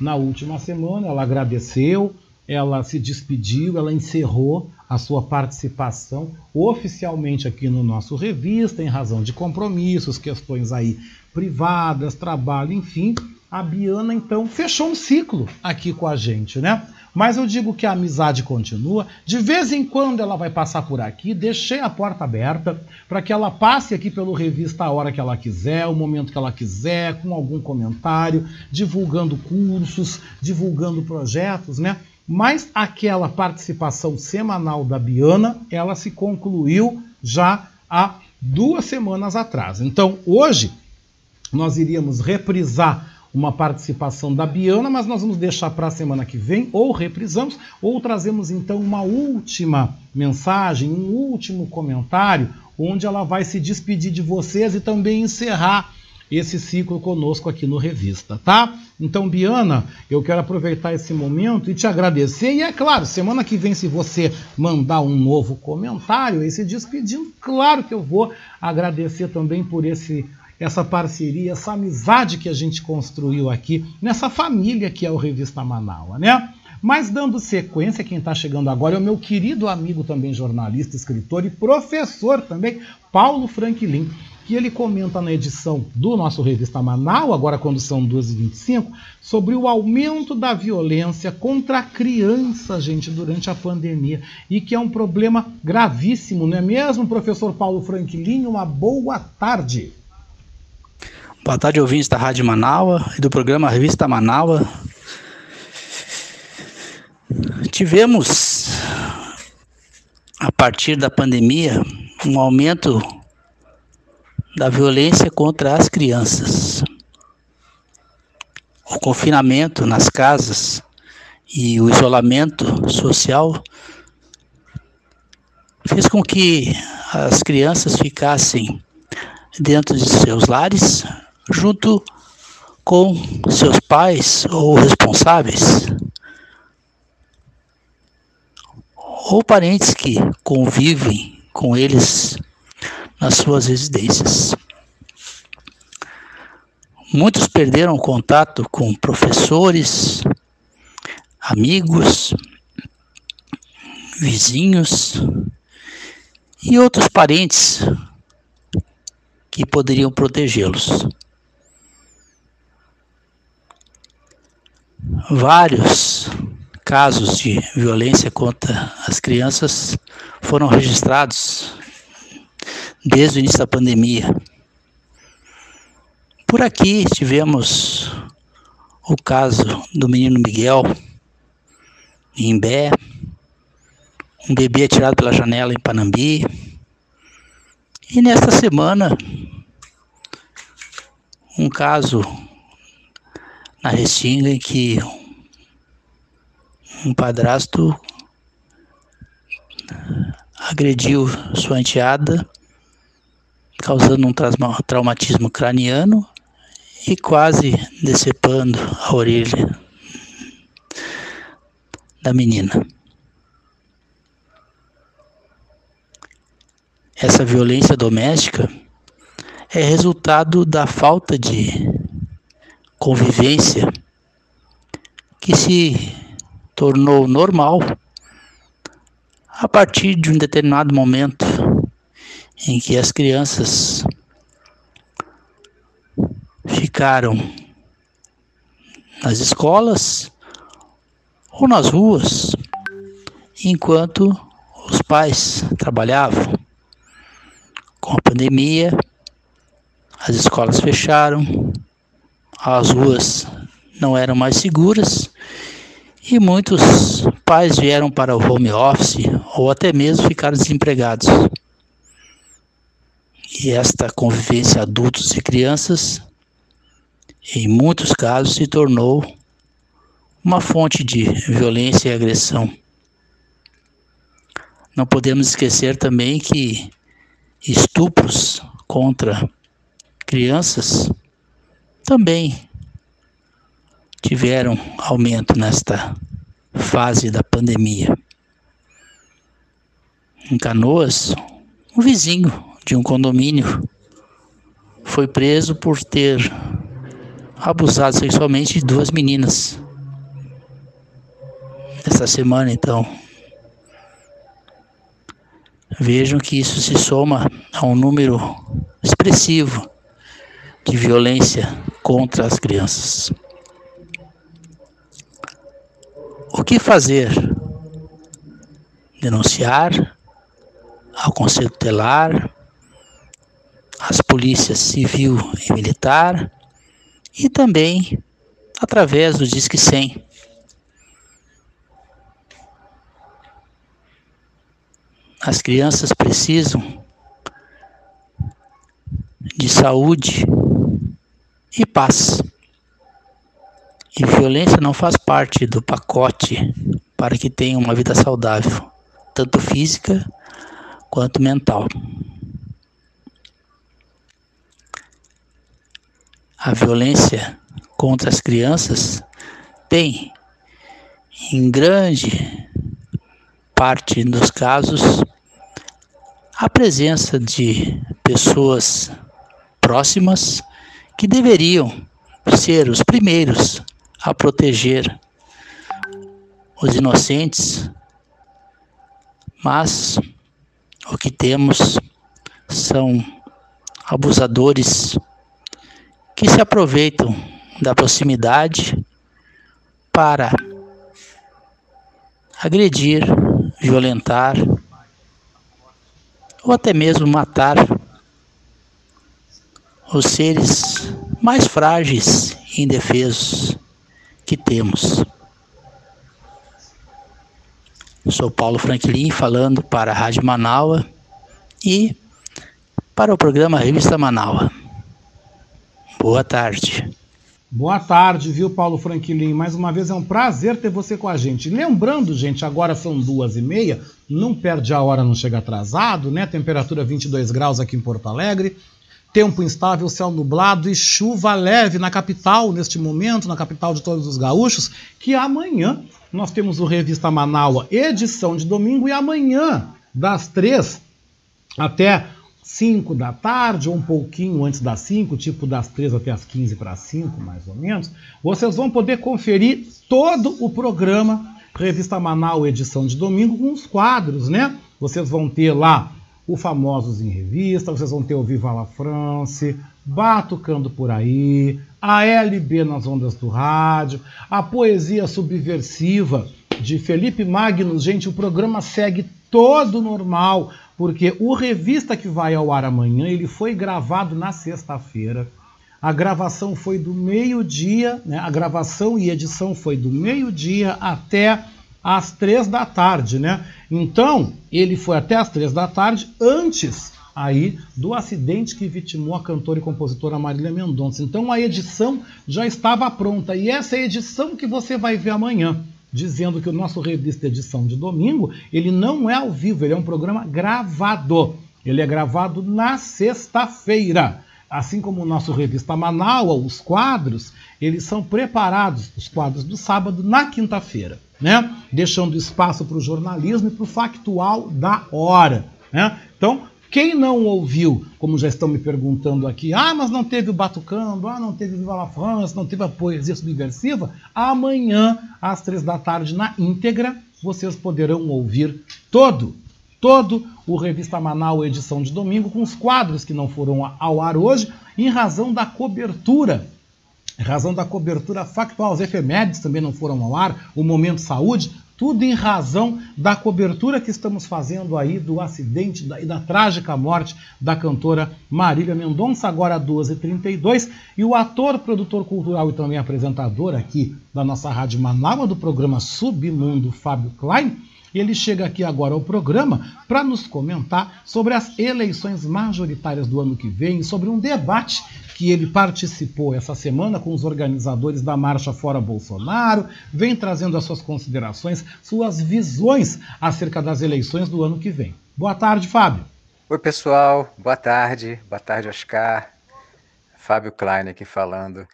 na última semana, ela agradeceu, ela se despediu, ela encerrou a sua participação oficialmente aqui no nosso revista, em razão de compromissos, questões aí privadas, trabalho, enfim. A Biana então fechou um ciclo aqui com a gente, né? Mas eu digo que a amizade continua. De vez em quando ela vai passar por aqui. Deixei a porta aberta para que ela passe aqui pelo revista a hora que ela quiser, o momento que ela quiser, com algum comentário, divulgando cursos, divulgando projetos, né? Mas aquela participação semanal da Biana, ela se concluiu já há duas semanas atrás. Então, hoje, nós iríamos reprisar uma participação da Biana, mas nós vamos deixar para a semana que vem, ou reprisamos, ou trazemos então uma última mensagem, um último comentário, onde ela vai se despedir de vocês e também encerrar esse ciclo conosco aqui no Revista, tá? Então, Biana, eu quero aproveitar esse momento e te agradecer. E é claro, semana que vem, se você mandar um novo comentário e se despedindo, claro que eu vou agradecer também por esse essa parceria, essa amizade que a gente construiu aqui nessa família que é o Revista Manaus, né? Mas dando sequência, quem está chegando agora é o meu querido amigo também jornalista, escritor e professor também, Paulo Franklin, que ele comenta na edição do nosso Revista Manaus, agora quando são 2h25, sobre o aumento da violência contra a criança, gente, durante a pandemia, e que é um problema gravíssimo, não é mesmo, professor Paulo Franklin? Uma boa tarde. Boa tarde, ouvintes da Rádio Manaua e do programa Revista Manaua. Tivemos, a partir da pandemia, um aumento da violência contra as crianças. O confinamento nas casas e o isolamento social fez com que as crianças ficassem dentro de seus lares, junto com seus pais ou responsáveis, ou parentes que convivem com eles nas suas residências. Muitos perderam contato com professores, amigos, vizinhos e outros parentes que poderiam protegê-los. Vários casos de violência contra as crianças foram registrados desde o início da pandemia. Por aqui tivemos o caso do menino Miguel em Imbé, um bebê atirado pela janela em Panambi. E nesta semana, um caso na Restinga em que um padrasto agrediu sua enteada, causando um traumatismo craniano e quase decepando a orelha da menina. Essa violência doméstica é resultado da falta de convivência que se tornou normal a partir de um determinado momento em que as crianças ficaram nas escolas ou nas ruas enquanto os pais trabalhavam. Com a pandemia, as escolas fecharam, as ruas não eram mais seguras e muitos pais vieram para o home office ou até mesmo ficaram desempregados. E esta convivência adultos e crianças, em muitos casos, se tornou uma fonte de violência e agressão. Não podemos esquecer também que estupros contra crianças também tiveram aumento nesta fase da pandemia. Em Canoas, um vizinho de um condomínio foi preso por ter abusado sexualmente de duas meninas. Essa semana, então. Vejam que isso se soma a um número expressivo de violência contra as crianças. O que fazer? Denunciar ao Conselho Tutelar, às polícias civil e militar e também através do Disque 100. As crianças precisam de saúde e paz. E violência não faz parte do pacote para que tenha uma vida saudável, tanto física quanto mental. A violência contra as crianças tem, em grande parte dos casos, a presença de pessoas próximas que deveriam ser os primeiros a proteger os inocentes, mas o que temos são abusadores que se aproveitam da proximidade para agredir, violentar ou até mesmo matar os seres mais frágeis e indefesos que temos. Sou Paulo Franklin falando para a Rádio Manaua e para o programa Revista Manaua. Boa tarde. Boa tarde, viu, Paulo Franklin? Mais uma vez é um prazer ter você com a gente. Lembrando, gente, agora são duas e meia, não perde a hora, não chega atrasado, né? Temperatura 22 graus aqui em Porto Alegre, tempo instável, céu nublado e chuva leve na capital neste momento, na capital de todos os gaúchos, que amanhã nós temos o Revista Manaua, edição de domingo, e amanhã, das três até 5 da tarde, ou um pouquinho antes das 5, tipo das 3 até as 15 para 5, mais ou menos, vocês vão poder conferir todo o programa Revista Manaus, edição de domingo, com os quadros, né? Vocês vão ter lá o Famosos em Revista, vocês vão ter o Viva la France, Batucando por aí, a LB nas ondas do rádio, a poesia subversiva de Felipe Magnus. Gente, o programa segue todo normal porque o revista que vai ao ar amanhã, ele foi gravado na sexta-feira. A gravação foi do meio-dia, né? A gravação e edição foi do meio-dia até às três da tarde, né? Então, ele foi até às três da tarde, antes aí do acidente que vitimou a cantora e compositora Marília Mendonça. Então, a edição já estava pronta e essa é a edição que você vai ver amanhã dizendo que o nosso revista edição de domingo, ele não é ao vivo, ele é um programa gravado. Ele é gravado na sexta-feira. Assim como o nosso revista Manaus, os quadros, eles são preparados, os quadros do sábado, na quinta-feira, né? Deixando espaço para o jornalismo e para o factual da hora. Né? Então, quem não ouviu, como já estão me perguntando aqui, ah, mas não teve o Batucando, ah, não teve Viva la France, não teve a poesia subversiva, amanhã, às três da tarde, na íntegra, vocês poderão ouvir todo, todo o Revista Manaus, edição de domingo, com os quadros que não foram ao ar hoje, em razão da cobertura em razão da cobertura factual, os efemérides também não foram ao ar, o Momento Saúde, tudo em razão da cobertura que estamos fazendo aí do acidente e da, trágica morte da cantora Marília Mendonça, agora às 12h32. E o ator, produtor cultural e também apresentador aqui da nossa Rádio Manaus, do programa Submundo, Fábio Klein, ele chega aqui agora ao programa para nos comentar sobre as eleições majoritárias do ano que vem, sobre um debate que ele participou essa semana com os organizadores da Marcha Fora Bolsonaro, vem trazendo as suas considerações, suas visões acerca das eleições do ano que vem. Boa tarde, Fábio. Oi, pessoal. Boa tarde. Boa tarde, Oscar. Fábio Klein aqui falando.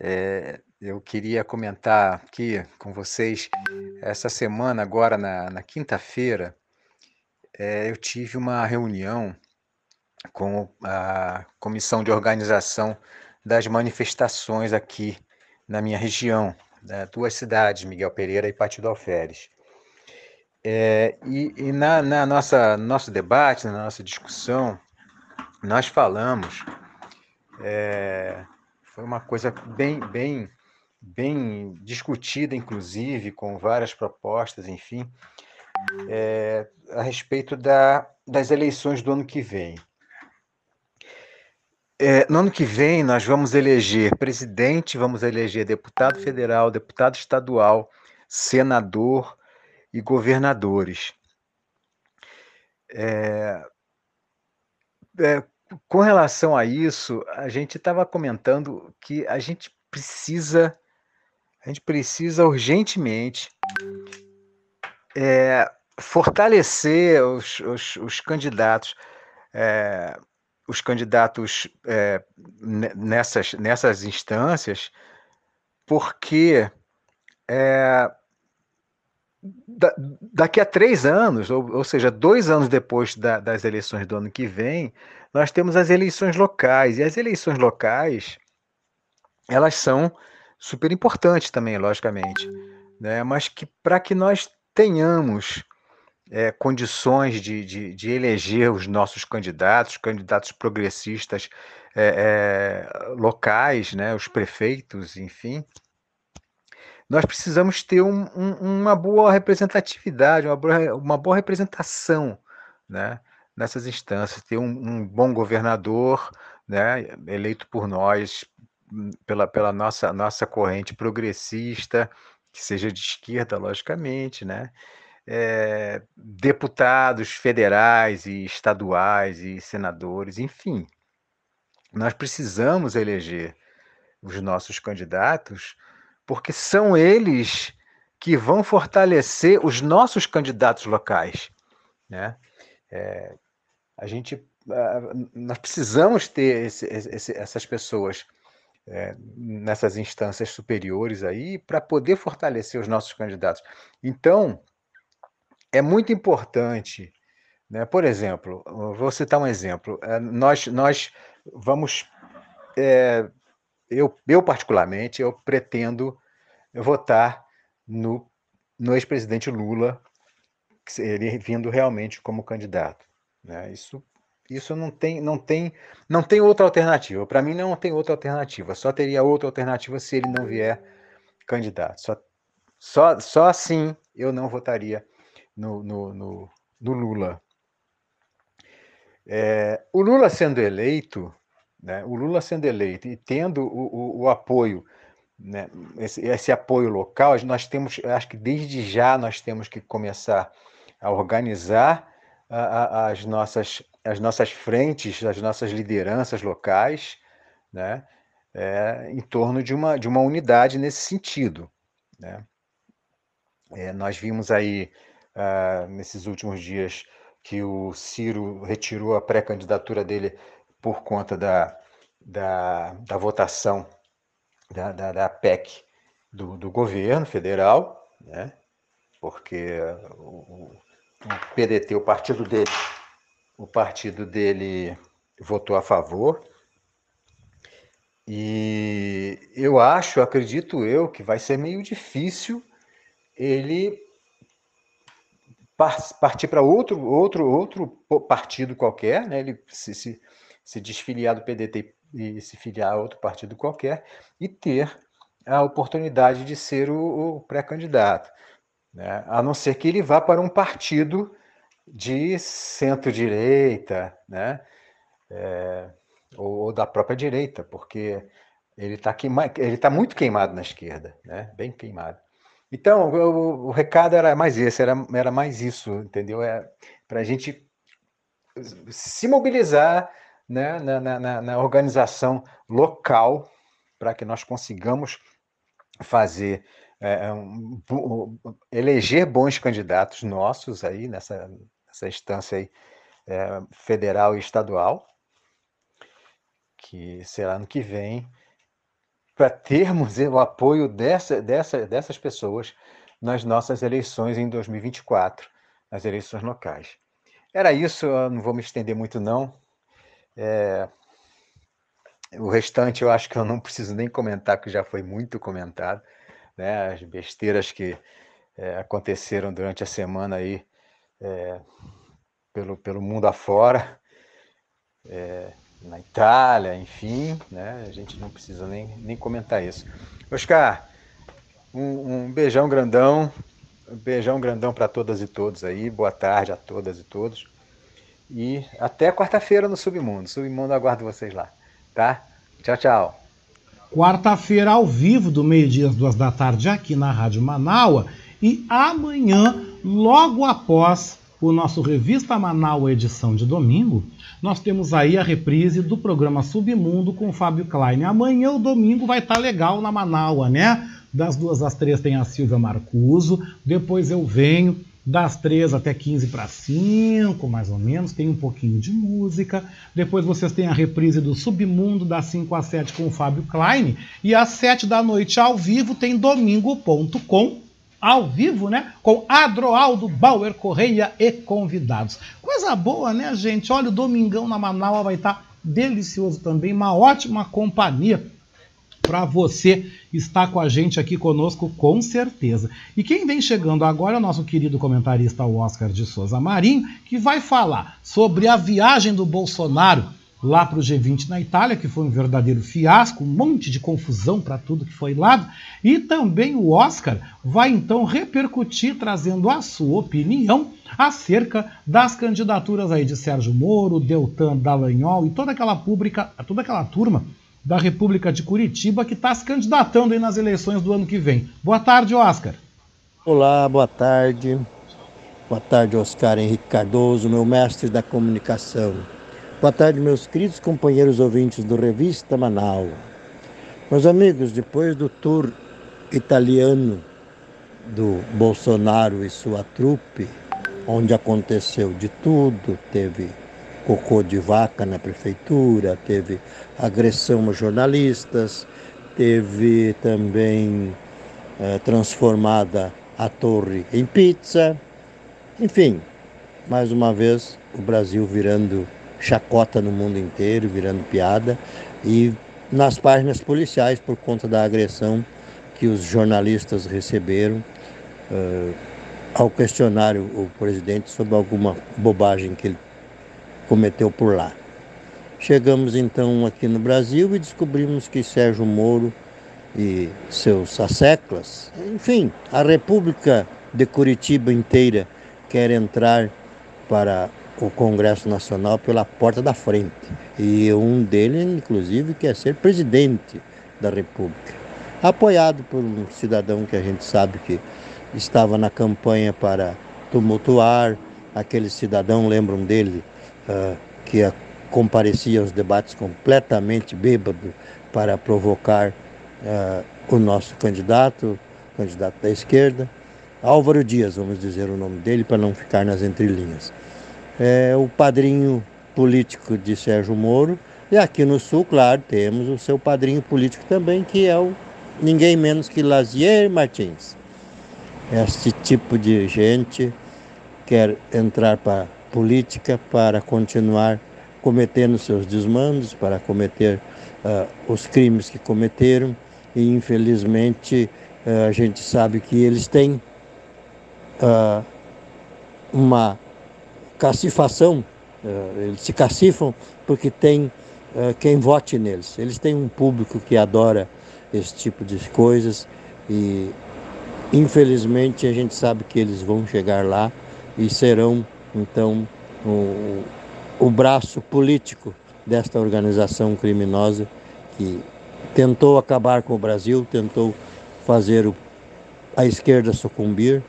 É, eu queria comentar aqui com vocês, essa semana, agora na, na quinta-feira, é, eu tive uma reunião com a comissão de organização das manifestações aqui na minha região, né, duas cidades, Miguel Pereira e Partido Alferes. É, e, e na, na, nossa nosso debate, na nossa discussão, nós falamos, é, foi uma coisa bem, bem, bem discutida, inclusive, com várias propostas, enfim, é, a respeito da, das eleições do ano que vem. É, no ano que vem, nós vamos eleger presidente, vamos eleger deputado federal, deputado estadual, senador e governadores. É, é, com relação a isso, a gente estava comentando que a gente precisa, a gente precisa urgentemente é, fortalecer os, os, os candidatos. É, os candidatos é, nessas, nessas instâncias, porque da, daqui a três anos, ou, ou seja, dois anos depois da, das eleições do ano que vem, nós temos as eleições locais. E as eleições locais, elas são super importantes também, logicamente, né? mas que para que nós tenhamos é, condições de, de, de, eleger os nossos candidatos, candidatos progressistas é, é, locais, né, os prefeitos, enfim, nós precisamos ter um, um, uma boa representatividade, uma boa, uma boa representação né, nessas instâncias, ter um, um, bom governador né, eleito por nós, pela, pela nossa, nossa corrente progressista, que seja de esquerda, logicamente, né? É, deputados federais e estaduais e senadores, enfim. Nós precisamos eleger os nossos candidatos porque são eles que vão fortalecer os nossos candidatos locais. Né? É, a gente, nós precisamos ter esse, esse, essas pessoas é, nessas instâncias superiores aí para poder fortalecer os nossos candidatos. Então, é muito importante, né? por exemplo, vou citar um exemplo, é, nós, nós vamos é, eu, eu particularmente, eu pretendo votar no, no ex-presidente Lula, ele vindo realmente como candidato. Né? Isso, isso não tem, não tem, não tem outra alternativa. Para mim não tem outra alternativa. Só teria outra alternativa se ele não vier candidato. Só, só, só assim eu não votaria no, no, no, no Lula. É, o Lula sendo eleito, né, o Lula sendo eleito e tendo o, o, o apoio, né, esse, esse, apoio local, nós temos, acho que desde já nós temos que começar a organizar a, a, as, nossas, as nossas frentes, as nossas lideranças locais, né, é, em torno de uma, de uma unidade nesse sentido. Né. É, nós vimos aí, uh, nesses últimos dias, que o Ciro retirou a pré-candidatura dele por conta da, da, da votação da, da, da PEC do, do, governo federal, né? porque o, o PDT, o partido dele, o partido dele votou a favor. E eu acho, acredito eu, que vai ser meio difícil ele partir para outro, outro, outro partido qualquer, né? ele se, se, se desfiliar do PDT e se filiar a outro partido qualquer e ter a oportunidade de ser o, o pré-candidato. Né? A não ser que ele vá para um partido de centro-direita, né? É, ou, ou, da própria direita, porque ele está ele tá muito queimado na esquerda, né? bem queimado. Então, o, o recado era mais esse, era, era mais isso, entendeu? É, para a gente se mobilizar né, na, na, na organização local para que nós consigamos fazer é, um, eleger bons candidatos nossos aí nessa, nessa instância aí, é, federal e estadual, que será ano que vem, para termos o apoio dessa, dessa, dessas pessoas nas nossas eleições em 2024, nas eleições locais. Era isso, não vou me estender muito não. É... O restante eu acho que eu não preciso nem comentar, que já foi muito comentado. Né? As besteiras que é, aconteceram durante a semana aí é, pelo, pelo mundo afora, é, na Itália, enfim, né? a gente não precisa nem, nem comentar isso. Oscar, um, um beijão grandão, um beijão grandão para todas e todos aí, boa tarde a todas e todos. E até quarta-feira no Submundo. Submundo aguardo vocês lá, tá? Tchau, tchau. Quarta-feira ao vivo, do meio-dia às duas da tarde, aqui na Rádio Manaua. E amanhã, logo após o nosso Revista Manaua edição de domingo, nós temos aí a reprise do programa Submundo com Fábio Klein. Amanhã, o domingo, vai estar tá legal na Manaua, né? Das duas às três tem a Silvia Marcuso. Depois eu venho das 3 até 15 para 5, mais ou menos, tem um pouquinho de música. Depois vocês têm a reprise do Submundo das 5 às 7 com o Fábio Klein. E às 7 da noite ao vivo tem domingo.com ao vivo, né? Com Adroaldo Bauer Correia e convidados. Coisa boa, né, gente? Olha, o Domingão na Manaus vai estar delicioso também, uma ótima companhia para você estar com a gente aqui conosco, com certeza. E quem vem chegando agora é o nosso querido comentarista Oscar de Souza Marinho, que vai falar sobre a viagem do Bolsonaro lá para o G20 na Itália, que foi um verdadeiro fiasco, um monte de confusão para tudo que foi lá. E também o Oscar vai então repercutir, trazendo a sua opinião acerca das candidaturas aí de Sérgio Moro, Deltan Dallagnol e toda aquela pública, toda aquela turma da República de Curitiba que está se candidatando aí nas eleições do ano que vem. Boa tarde, Oscar. Olá, boa tarde. Boa tarde, Oscar Henrique Cardoso, meu mestre da comunicação. Boa tarde, meus queridos companheiros ouvintes do Revista Manaus. Meus amigos, depois do tour italiano do Bolsonaro e sua trupe, onde aconteceu de tudo, teve cocô de vaca na prefeitura, teve agressão a jornalistas, teve também é, transformada a torre em pizza, enfim, mais uma vez o Brasil virando chacota no mundo inteiro, virando piada, e nas páginas policiais por conta da agressão que os jornalistas receberam uh, ao questionar o, o presidente sobre alguma bobagem que ele cometeu por lá. Chegamos então aqui no Brasil e descobrimos que Sérgio Moro e seus asseclas, enfim, a República de Curitiba inteira quer entrar para o Congresso Nacional pela porta da frente. E um deles, inclusive, quer ser presidente da República. Apoiado por um cidadão que a gente sabe que estava na campanha para tumultuar, aquele cidadão, lembram dele, uh, que comparecia aos debates completamente bêbado para provocar uh, o nosso candidato, candidato da esquerda, Álvaro Dias, vamos dizer o nome dele para não ficar nas entrelinhas. É o padrinho político de Sérgio Moro, e aqui no Sul, claro, temos o seu padrinho político também, que é o ninguém menos que Lazier Martins. Este tipo de gente quer entrar para a política para continuar cometendo seus desmandos, para cometer uh, os crimes que cometeram e infelizmente uh, a gente sabe que eles têm uh, uma cacifação, eles se cacifam porque tem quem vote neles. Eles têm um público que adora esse tipo de coisas e infelizmente a gente sabe que eles vão chegar lá e serão então o, o braço político desta organização criminosa que tentou acabar com o Brasil, tentou fazer o, a esquerda sucumbir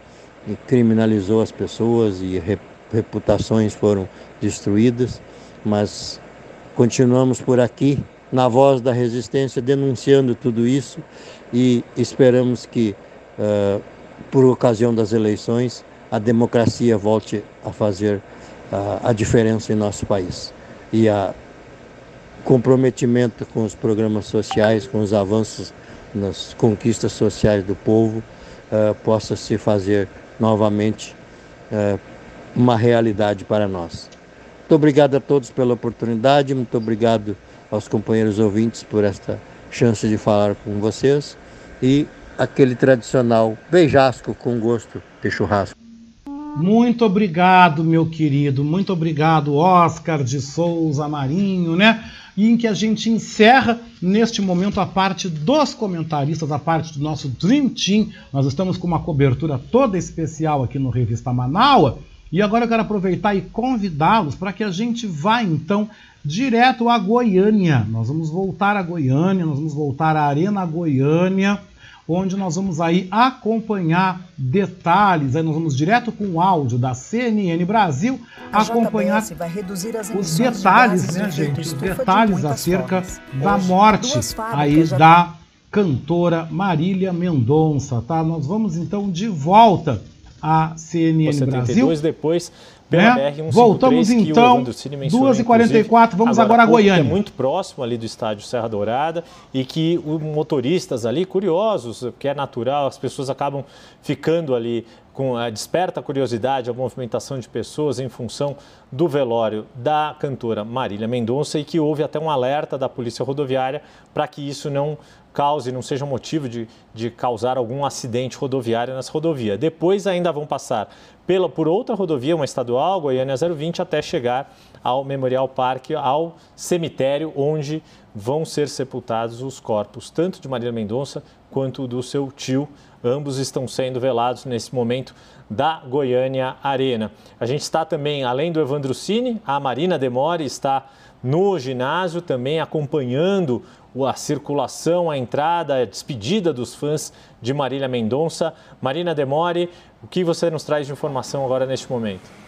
e criminalizou as pessoas e reputações foram destruídas, mas continuamos por aqui na voz da resistência denunciando tudo isso e esperamos que uh, por ocasião das eleições a democracia volte a fazer a, a diferença em nosso país. E a comprometimento com os programas sociais, com os avanços nas conquistas sociais do povo, uh, possa se fazer novamente uh, uma realidade para nós. Muito obrigado a todos pela oportunidade, muito obrigado aos companheiros ouvintes por esta chance de falar com vocês e aquele tradicional beijasco com gosto de churrasco. Muito obrigado, meu querido. Muito obrigado, Oscar de Souza Marinho, né? E em que a gente encerra neste momento a parte dos comentaristas, a parte do nosso Dream Team. Nós estamos com uma cobertura toda especial aqui no Revista Manaua. E agora eu quero aproveitar e convidá-los para que a gente vá então direto a Goiânia. Nós vamos voltar a Goiânia, nós vamos voltar à Arena Goiânia onde nós vamos aí acompanhar detalhes, aí nós vamos direto com o áudio da CNN Brasil acompanhar os detalhes, de né, gente, os detalhes acerca formas. da Hoje, morte aí já... da cantora Marília Mendonça, tá? Nós vamos então de volta a CNN Você Brasil. 32, depois pela né? BR-153, Voltamos que o então, Evandro Cine mencionou, 2h44, vamos agora, agora a Goiânia. Que é muito próximo ali do estádio Serra Dourada e que os motoristas ali, curiosos, que é natural, as pessoas acabam ficando ali com a desperta curiosidade, a movimentação de pessoas em função do velório da cantora Marília Mendonça e que houve até um alerta da Polícia Rodoviária para que isso não cause, não seja motivo de, de causar algum acidente rodoviário nessa rodovia. Depois ainda vão passar pela, por outra rodovia, uma estadual, Goiânia 020, até chegar ao Memorial Parque, ao cemitério onde vão ser sepultados os corpos, tanto de Marília Mendonça quanto do seu tio. Ambos estão sendo velados nesse momento da Goiânia Arena. A gente está também, além do Evandro Cine, a Marina Demore está no ginásio também acompanhando a circulação, a entrada, a despedida dos fãs de Marília Mendonça. Marina Demore, o que você nos traz de informação agora neste momento?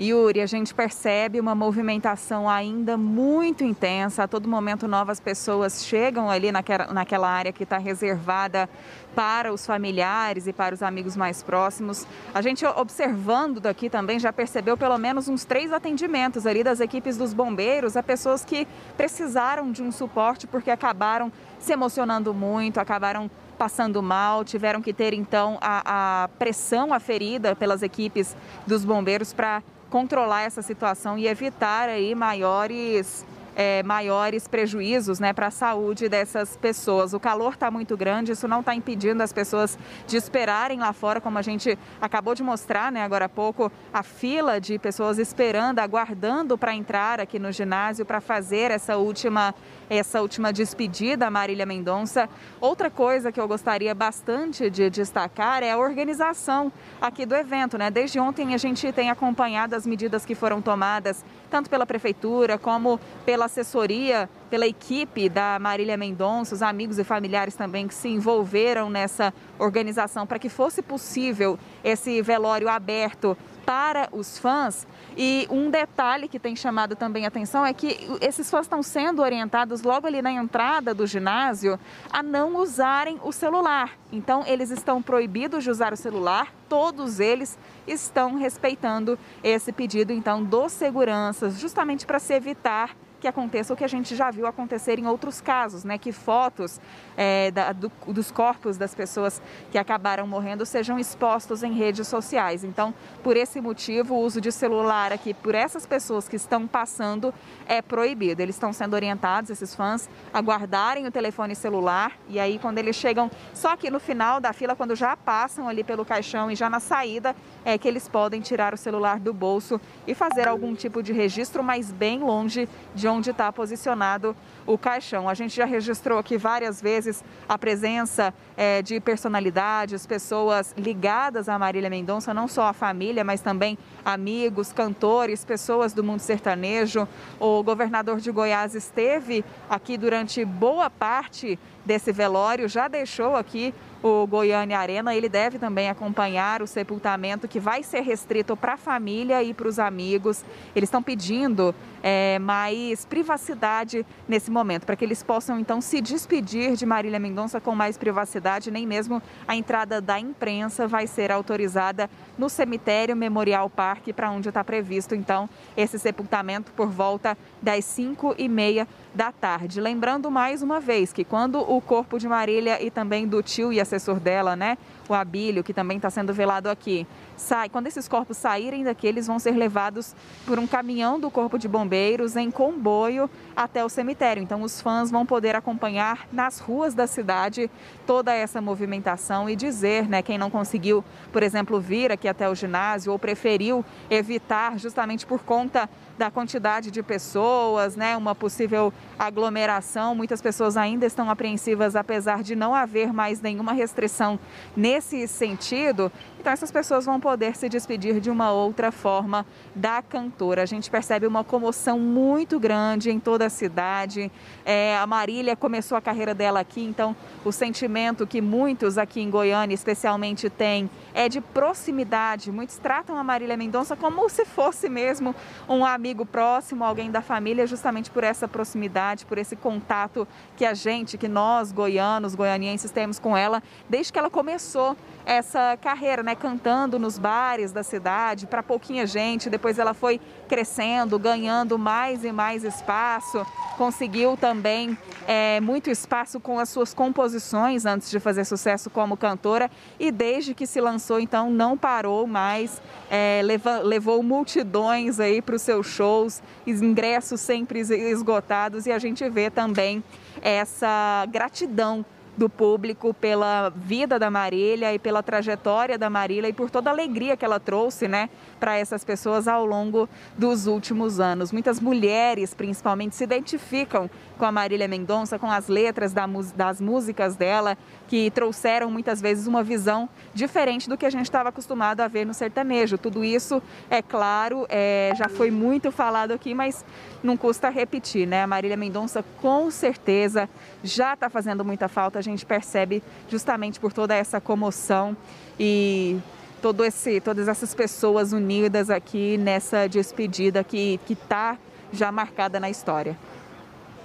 Yuri, a gente percebe uma movimentação ainda muito intensa. A todo momento, novas pessoas chegam ali naquela, naquela área que está reservada para os familiares e para os amigos mais próximos. A gente, observando daqui também, já percebeu pelo menos uns três atendimentos ali das equipes dos bombeiros a pessoas que precisaram de um suporte porque acabaram se emocionando muito, acabaram passando mal, tiveram que ter então a, a pressão aferida pelas equipes dos bombeiros para controlar essa situação e evitar aí maiores é, maiores prejuízos né, para a saúde dessas pessoas. O calor está muito grande, isso não está impedindo as pessoas de esperarem lá fora, como a gente acabou de mostrar né, agora há pouco, a fila de pessoas esperando, aguardando para entrar aqui no ginásio para fazer essa última essa última despedida Marília Mendonça. Outra coisa que eu gostaria bastante de destacar é a organização aqui do evento. Né? Desde ontem a gente tem acompanhado as medidas que foram tomadas, tanto pela prefeitura como pela assessoria, pela equipe da Marília Mendonça, os amigos e familiares também que se envolveram nessa organização para que fosse possível esse velório aberto para os fãs. E um detalhe que tem chamado também a atenção é que esses fãs estão sendo orientados logo ali na entrada do ginásio a não usarem o celular. Então, eles estão proibidos de usar o celular, todos eles estão respeitando esse pedido então dos seguranças, justamente para se evitar que aconteça o que a gente já viu acontecer em outros casos, né? Que fotos é, da, do, dos corpos das pessoas que acabaram morrendo sejam expostos em redes sociais. Então, por esse motivo, o uso de celular aqui por essas pessoas que estão passando é proibido. Eles estão sendo orientados, esses fãs, a guardarem o telefone celular e aí quando eles chegam, só que no final da fila, quando já passam ali pelo caixão e já na saída, é que eles podem tirar o celular do bolso e fazer algum tipo de registro, mas bem longe de onde está posicionado o caixão. A gente já registrou aqui várias vezes a presença é, de personalidades, pessoas ligadas a Marília Mendonça, não só a família, mas também amigos, cantores, pessoas do mundo sertanejo. O governador de Goiás esteve aqui durante boa parte desse velório, já deixou aqui o Goiânia Arena. Ele deve também acompanhar o sepultamento que vai ser restrito para a família e para os amigos. Eles estão pedindo é, mais privacidade nesse momento, para que eles possam então se despedir de Marília Mendonça com mais privacidade. Nem mesmo a entrada da imprensa vai ser autorizada no cemitério Memorial Parque, para onde está previsto então esse sepultamento por volta das 5 e meia da tarde. Lembrando mais uma vez que quando o corpo de Marília e também do tio e assessor dela, né, o Abílio, que também está sendo velado aqui, sai, quando esses corpos saírem daqui, eles vão ser levados por um caminhão do Corpo de Bombeiros em comboio até o cemitério. Então, os fãs vão poder acompanhar nas ruas da cidade toda essa movimentação e dizer, né, quem não conseguiu, por exemplo, vir aqui até o ginásio ou preferiu evitar justamente por conta da quantidade de pessoas, né, uma possível aglomeração. Muitas pessoas ainda estão apreensivas, apesar de não haver mais nenhuma restrição nesse sentido. Então, essas pessoas vão poder se despedir de uma outra forma da cantora. A gente percebe uma comoção muito grande em toda a cidade. É, a Marília começou a carreira dela aqui, então o sentimento que muitos aqui em Goiânia, especialmente, têm é de proximidade. Muitos tratam a Marília Mendonça como se fosse mesmo um amigo próximo, alguém da família, justamente por essa proximidade, por esse contato que a gente, que nós, goianos, goianienses, temos com ela desde que ela começou essa carreira, né, cantando nos bares da cidade para pouquinha gente. Depois ela foi crescendo, ganhando mais e mais espaço. Conseguiu também é, muito espaço com as suas composições antes de fazer sucesso como cantora e desde que se lançou então não parou mais, é, levou, levou multidões aí para os seus shows, ingressos sempre esgotados e a gente vê também essa gratidão do público pela vida da Marília e pela trajetória da Marília e por toda a alegria que ela trouxe, né, para essas pessoas ao longo dos últimos anos. Muitas mulheres, principalmente, se identificam com a Marília Mendonça, com as letras das músicas dela, que trouxeram muitas vezes uma visão diferente do que a gente estava acostumado a ver no sertanejo. Tudo isso, é claro, é, já foi muito falado aqui, mas não custa repetir, né? A Marília Mendonça com certeza já está fazendo muita falta, a gente percebe justamente por toda essa comoção e todo esse, todas essas pessoas unidas aqui nessa despedida que está já marcada na história.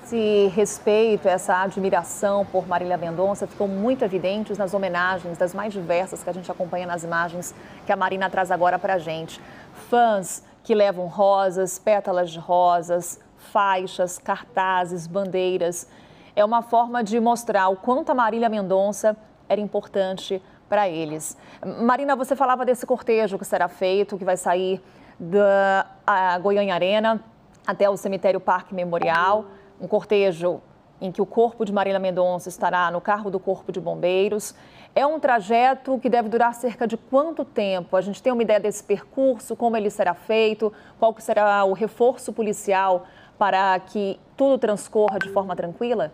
Esse respeito, essa admiração por Marília Mendonça ficou muito evidentes nas homenagens, das mais diversas que a gente acompanha nas imagens que a Marina traz agora para a gente. Fãs que levam rosas, pétalas de rosas, faixas, cartazes, bandeiras. É uma forma de mostrar o quanto a Marília Mendonça era importante para eles. Marina, você falava desse cortejo que será feito, que vai sair da Goiânia Arena até o cemitério Parque Memorial, um cortejo em que o corpo de Marília Mendonça estará no carro do Corpo de Bombeiros. É um trajeto que deve durar cerca de quanto tempo? A gente tem uma ideia desse percurso, como ele será feito, qual será o reforço policial para que tudo transcorra de forma tranquila?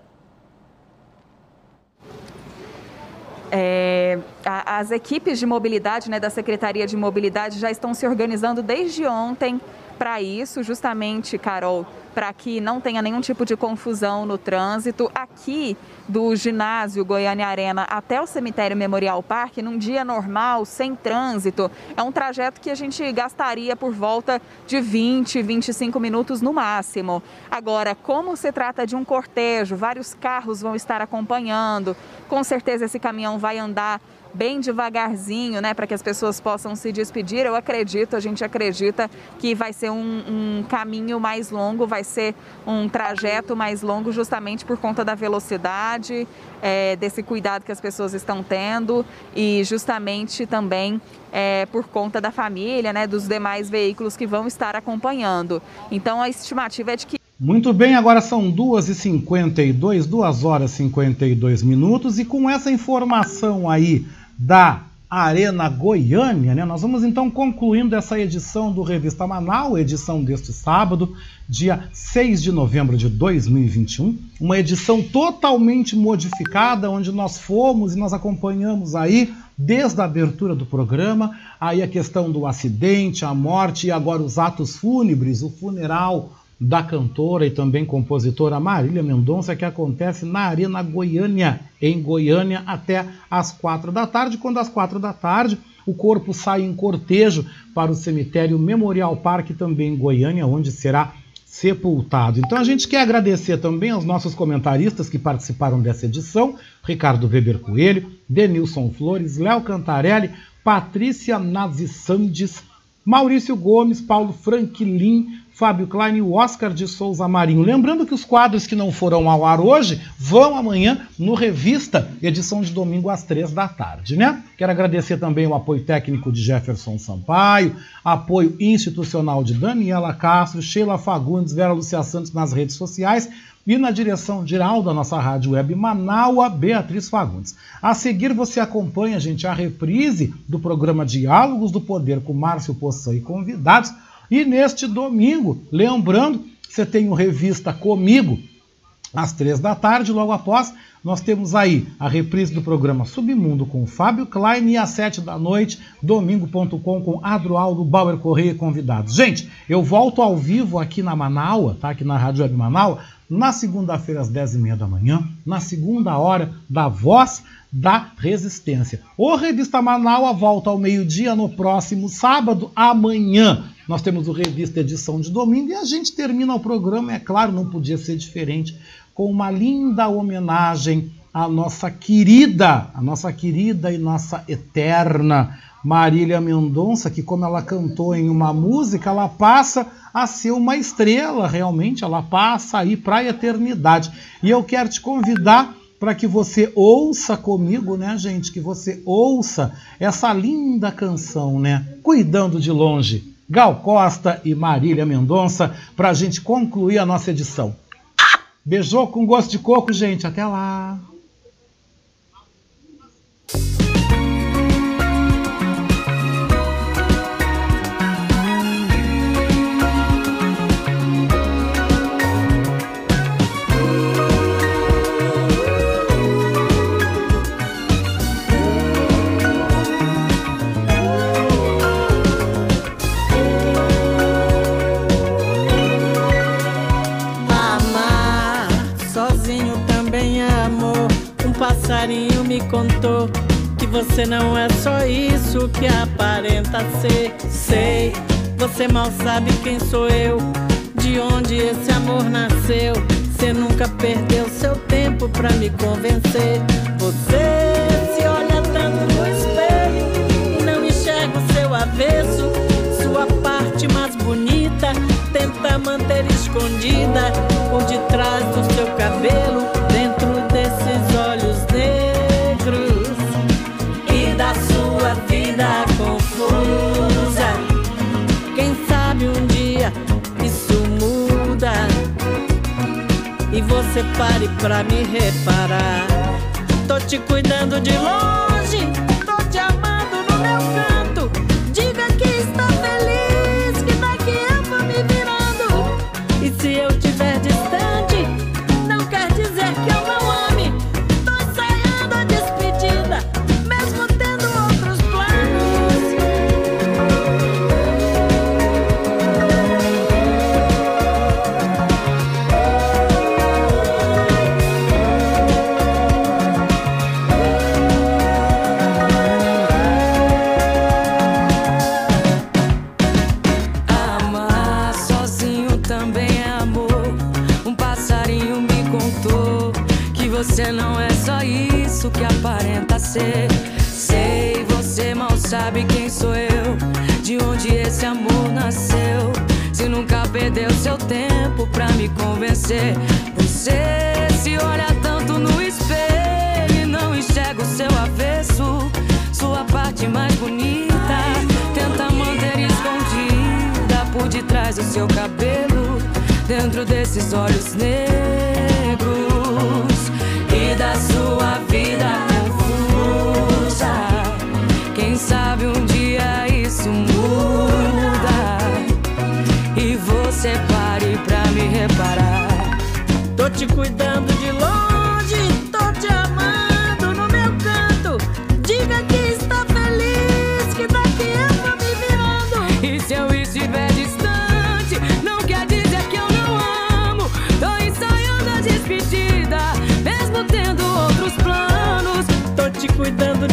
É, as equipes de mobilidade né, da Secretaria de Mobilidade já estão se organizando desde ontem para isso, justamente, Carol, para que não tenha nenhum tipo de confusão no trânsito. Aqui do ginásio Goiânia Arena até o cemitério Memorial Parque, num dia normal, sem trânsito, é um trajeto que a gente gastaria por volta de 20, 25 minutos no máximo. Agora, como se trata de um cortejo, vários carros vão estar acompanhando, com certeza esse caminhão vai andar bem devagarzinho, né, para que as pessoas possam se despedir. Eu acredito, a gente acredita que vai ser um, um, caminho mais longo, vai ser um trajeto mais longo, justamente por conta da velocidade, é, desse cuidado que as pessoas estão tendo e justamente também é, por conta da família, né, dos demais veículos que vão estar acompanhando. Então a estimativa é de que muito bem, agora são 2h52, 2 horas e 52 minutos, e com essa informação aí da Arena Goiânia, né? Nós vamos então concluindo essa edição do Revista Manaus, edição deste sábado, dia 6 de novembro de 2021, uma edição totalmente modificada, onde nós fomos e nós acompanhamos aí desde a abertura do programa, aí a questão do acidente, a morte e agora os atos fúnebres, o funeral da cantora e também compositora Marília Mendonça, que acontece na Arena Goiânia, em Goiânia, até às quatro da tarde, quando às quatro da tarde o corpo sai em cortejo para o cemitério Memorial Park, também em Goiânia, onde será sepultado. Então a gente quer agradecer também aos nossos comentaristas que participaram dessa edição, Ricardo Weber Coelho, Denilson Flores, Léo Cantarelli, Patrícia Nazi Maurício Gomes, Paulo Franklin, Fábio Klein e o Oscar de Souza Marinho. Lembrando que os quadros que não foram ao ar hoje vão amanhã no Revista, edição de domingo às três da tarde, né? Quero agradecer também o apoio técnico de Jefferson Sampaio, apoio institucional de Daniela Castro, Sheila Fagundes, Vera Lucia Santos nas redes sociais e na direção geral da nossa rádio web Manaua, Beatriz Fagundes. A seguir você acompanha, gente, a reprise do programa Diálogos do Poder com Márcio Poçan e convidados e neste domingo, lembrando, você tem o Revista Comigo, às três da tarde, logo após, nós temos aí a reprise do programa Submundo com Fábio Klein e às sete da noite, domingo.com com Adroaldo Bauer Correia convidados. Gente, eu volto ao vivo aqui na Manaua, tá? Aqui na Rádio Web Manaua, na segunda-feira às dez e meia da manhã, na segunda hora da Voz da Resistência. O Revista Manaua volta ao meio-dia no próximo sábado, amanhã. Nós temos o Revista Edição de Domingo e a gente termina o programa, é claro, não podia ser diferente, com uma linda homenagem a nossa querida, a nossa querida e nossa eterna Marília Mendonça, que como ela cantou em uma música, ela passa a ser uma estrela, realmente, ela passa aí para a eternidade. E eu quero te convidar para que você ouça comigo, né, gente? Que você ouça essa linda canção, né? Cuidando de longe. Gal Costa e Marília Mendonça, para a gente concluir a nossa edição. Beijou com gosto de coco, gente. Até lá. Contou que você não é só isso que aparenta ser. Sei, você mal sabe quem sou eu, de onde esse amor nasceu. Você nunca perdeu seu tempo pra me convencer. Você se olha tanto no espelho e não enxerga o seu avesso. Sua parte mais bonita tenta manter escondida por detrás do seu cabelo, dentro desses e você pare pra me reparar. Tô te cuidando de longe, você não é só isso que aparenta ser. Sei, você mal sabe quem sou eu, de onde esse amor nasceu. Se nunca perdeu seu tempo pra me convencer. Você se olha tanto no espelho e não enxerga o seu avesso, sua parte mais bonita. Tenta manter escondida por detrás do seu cabelo, dentro desses olhos negros te cuidando de longe, te cuidando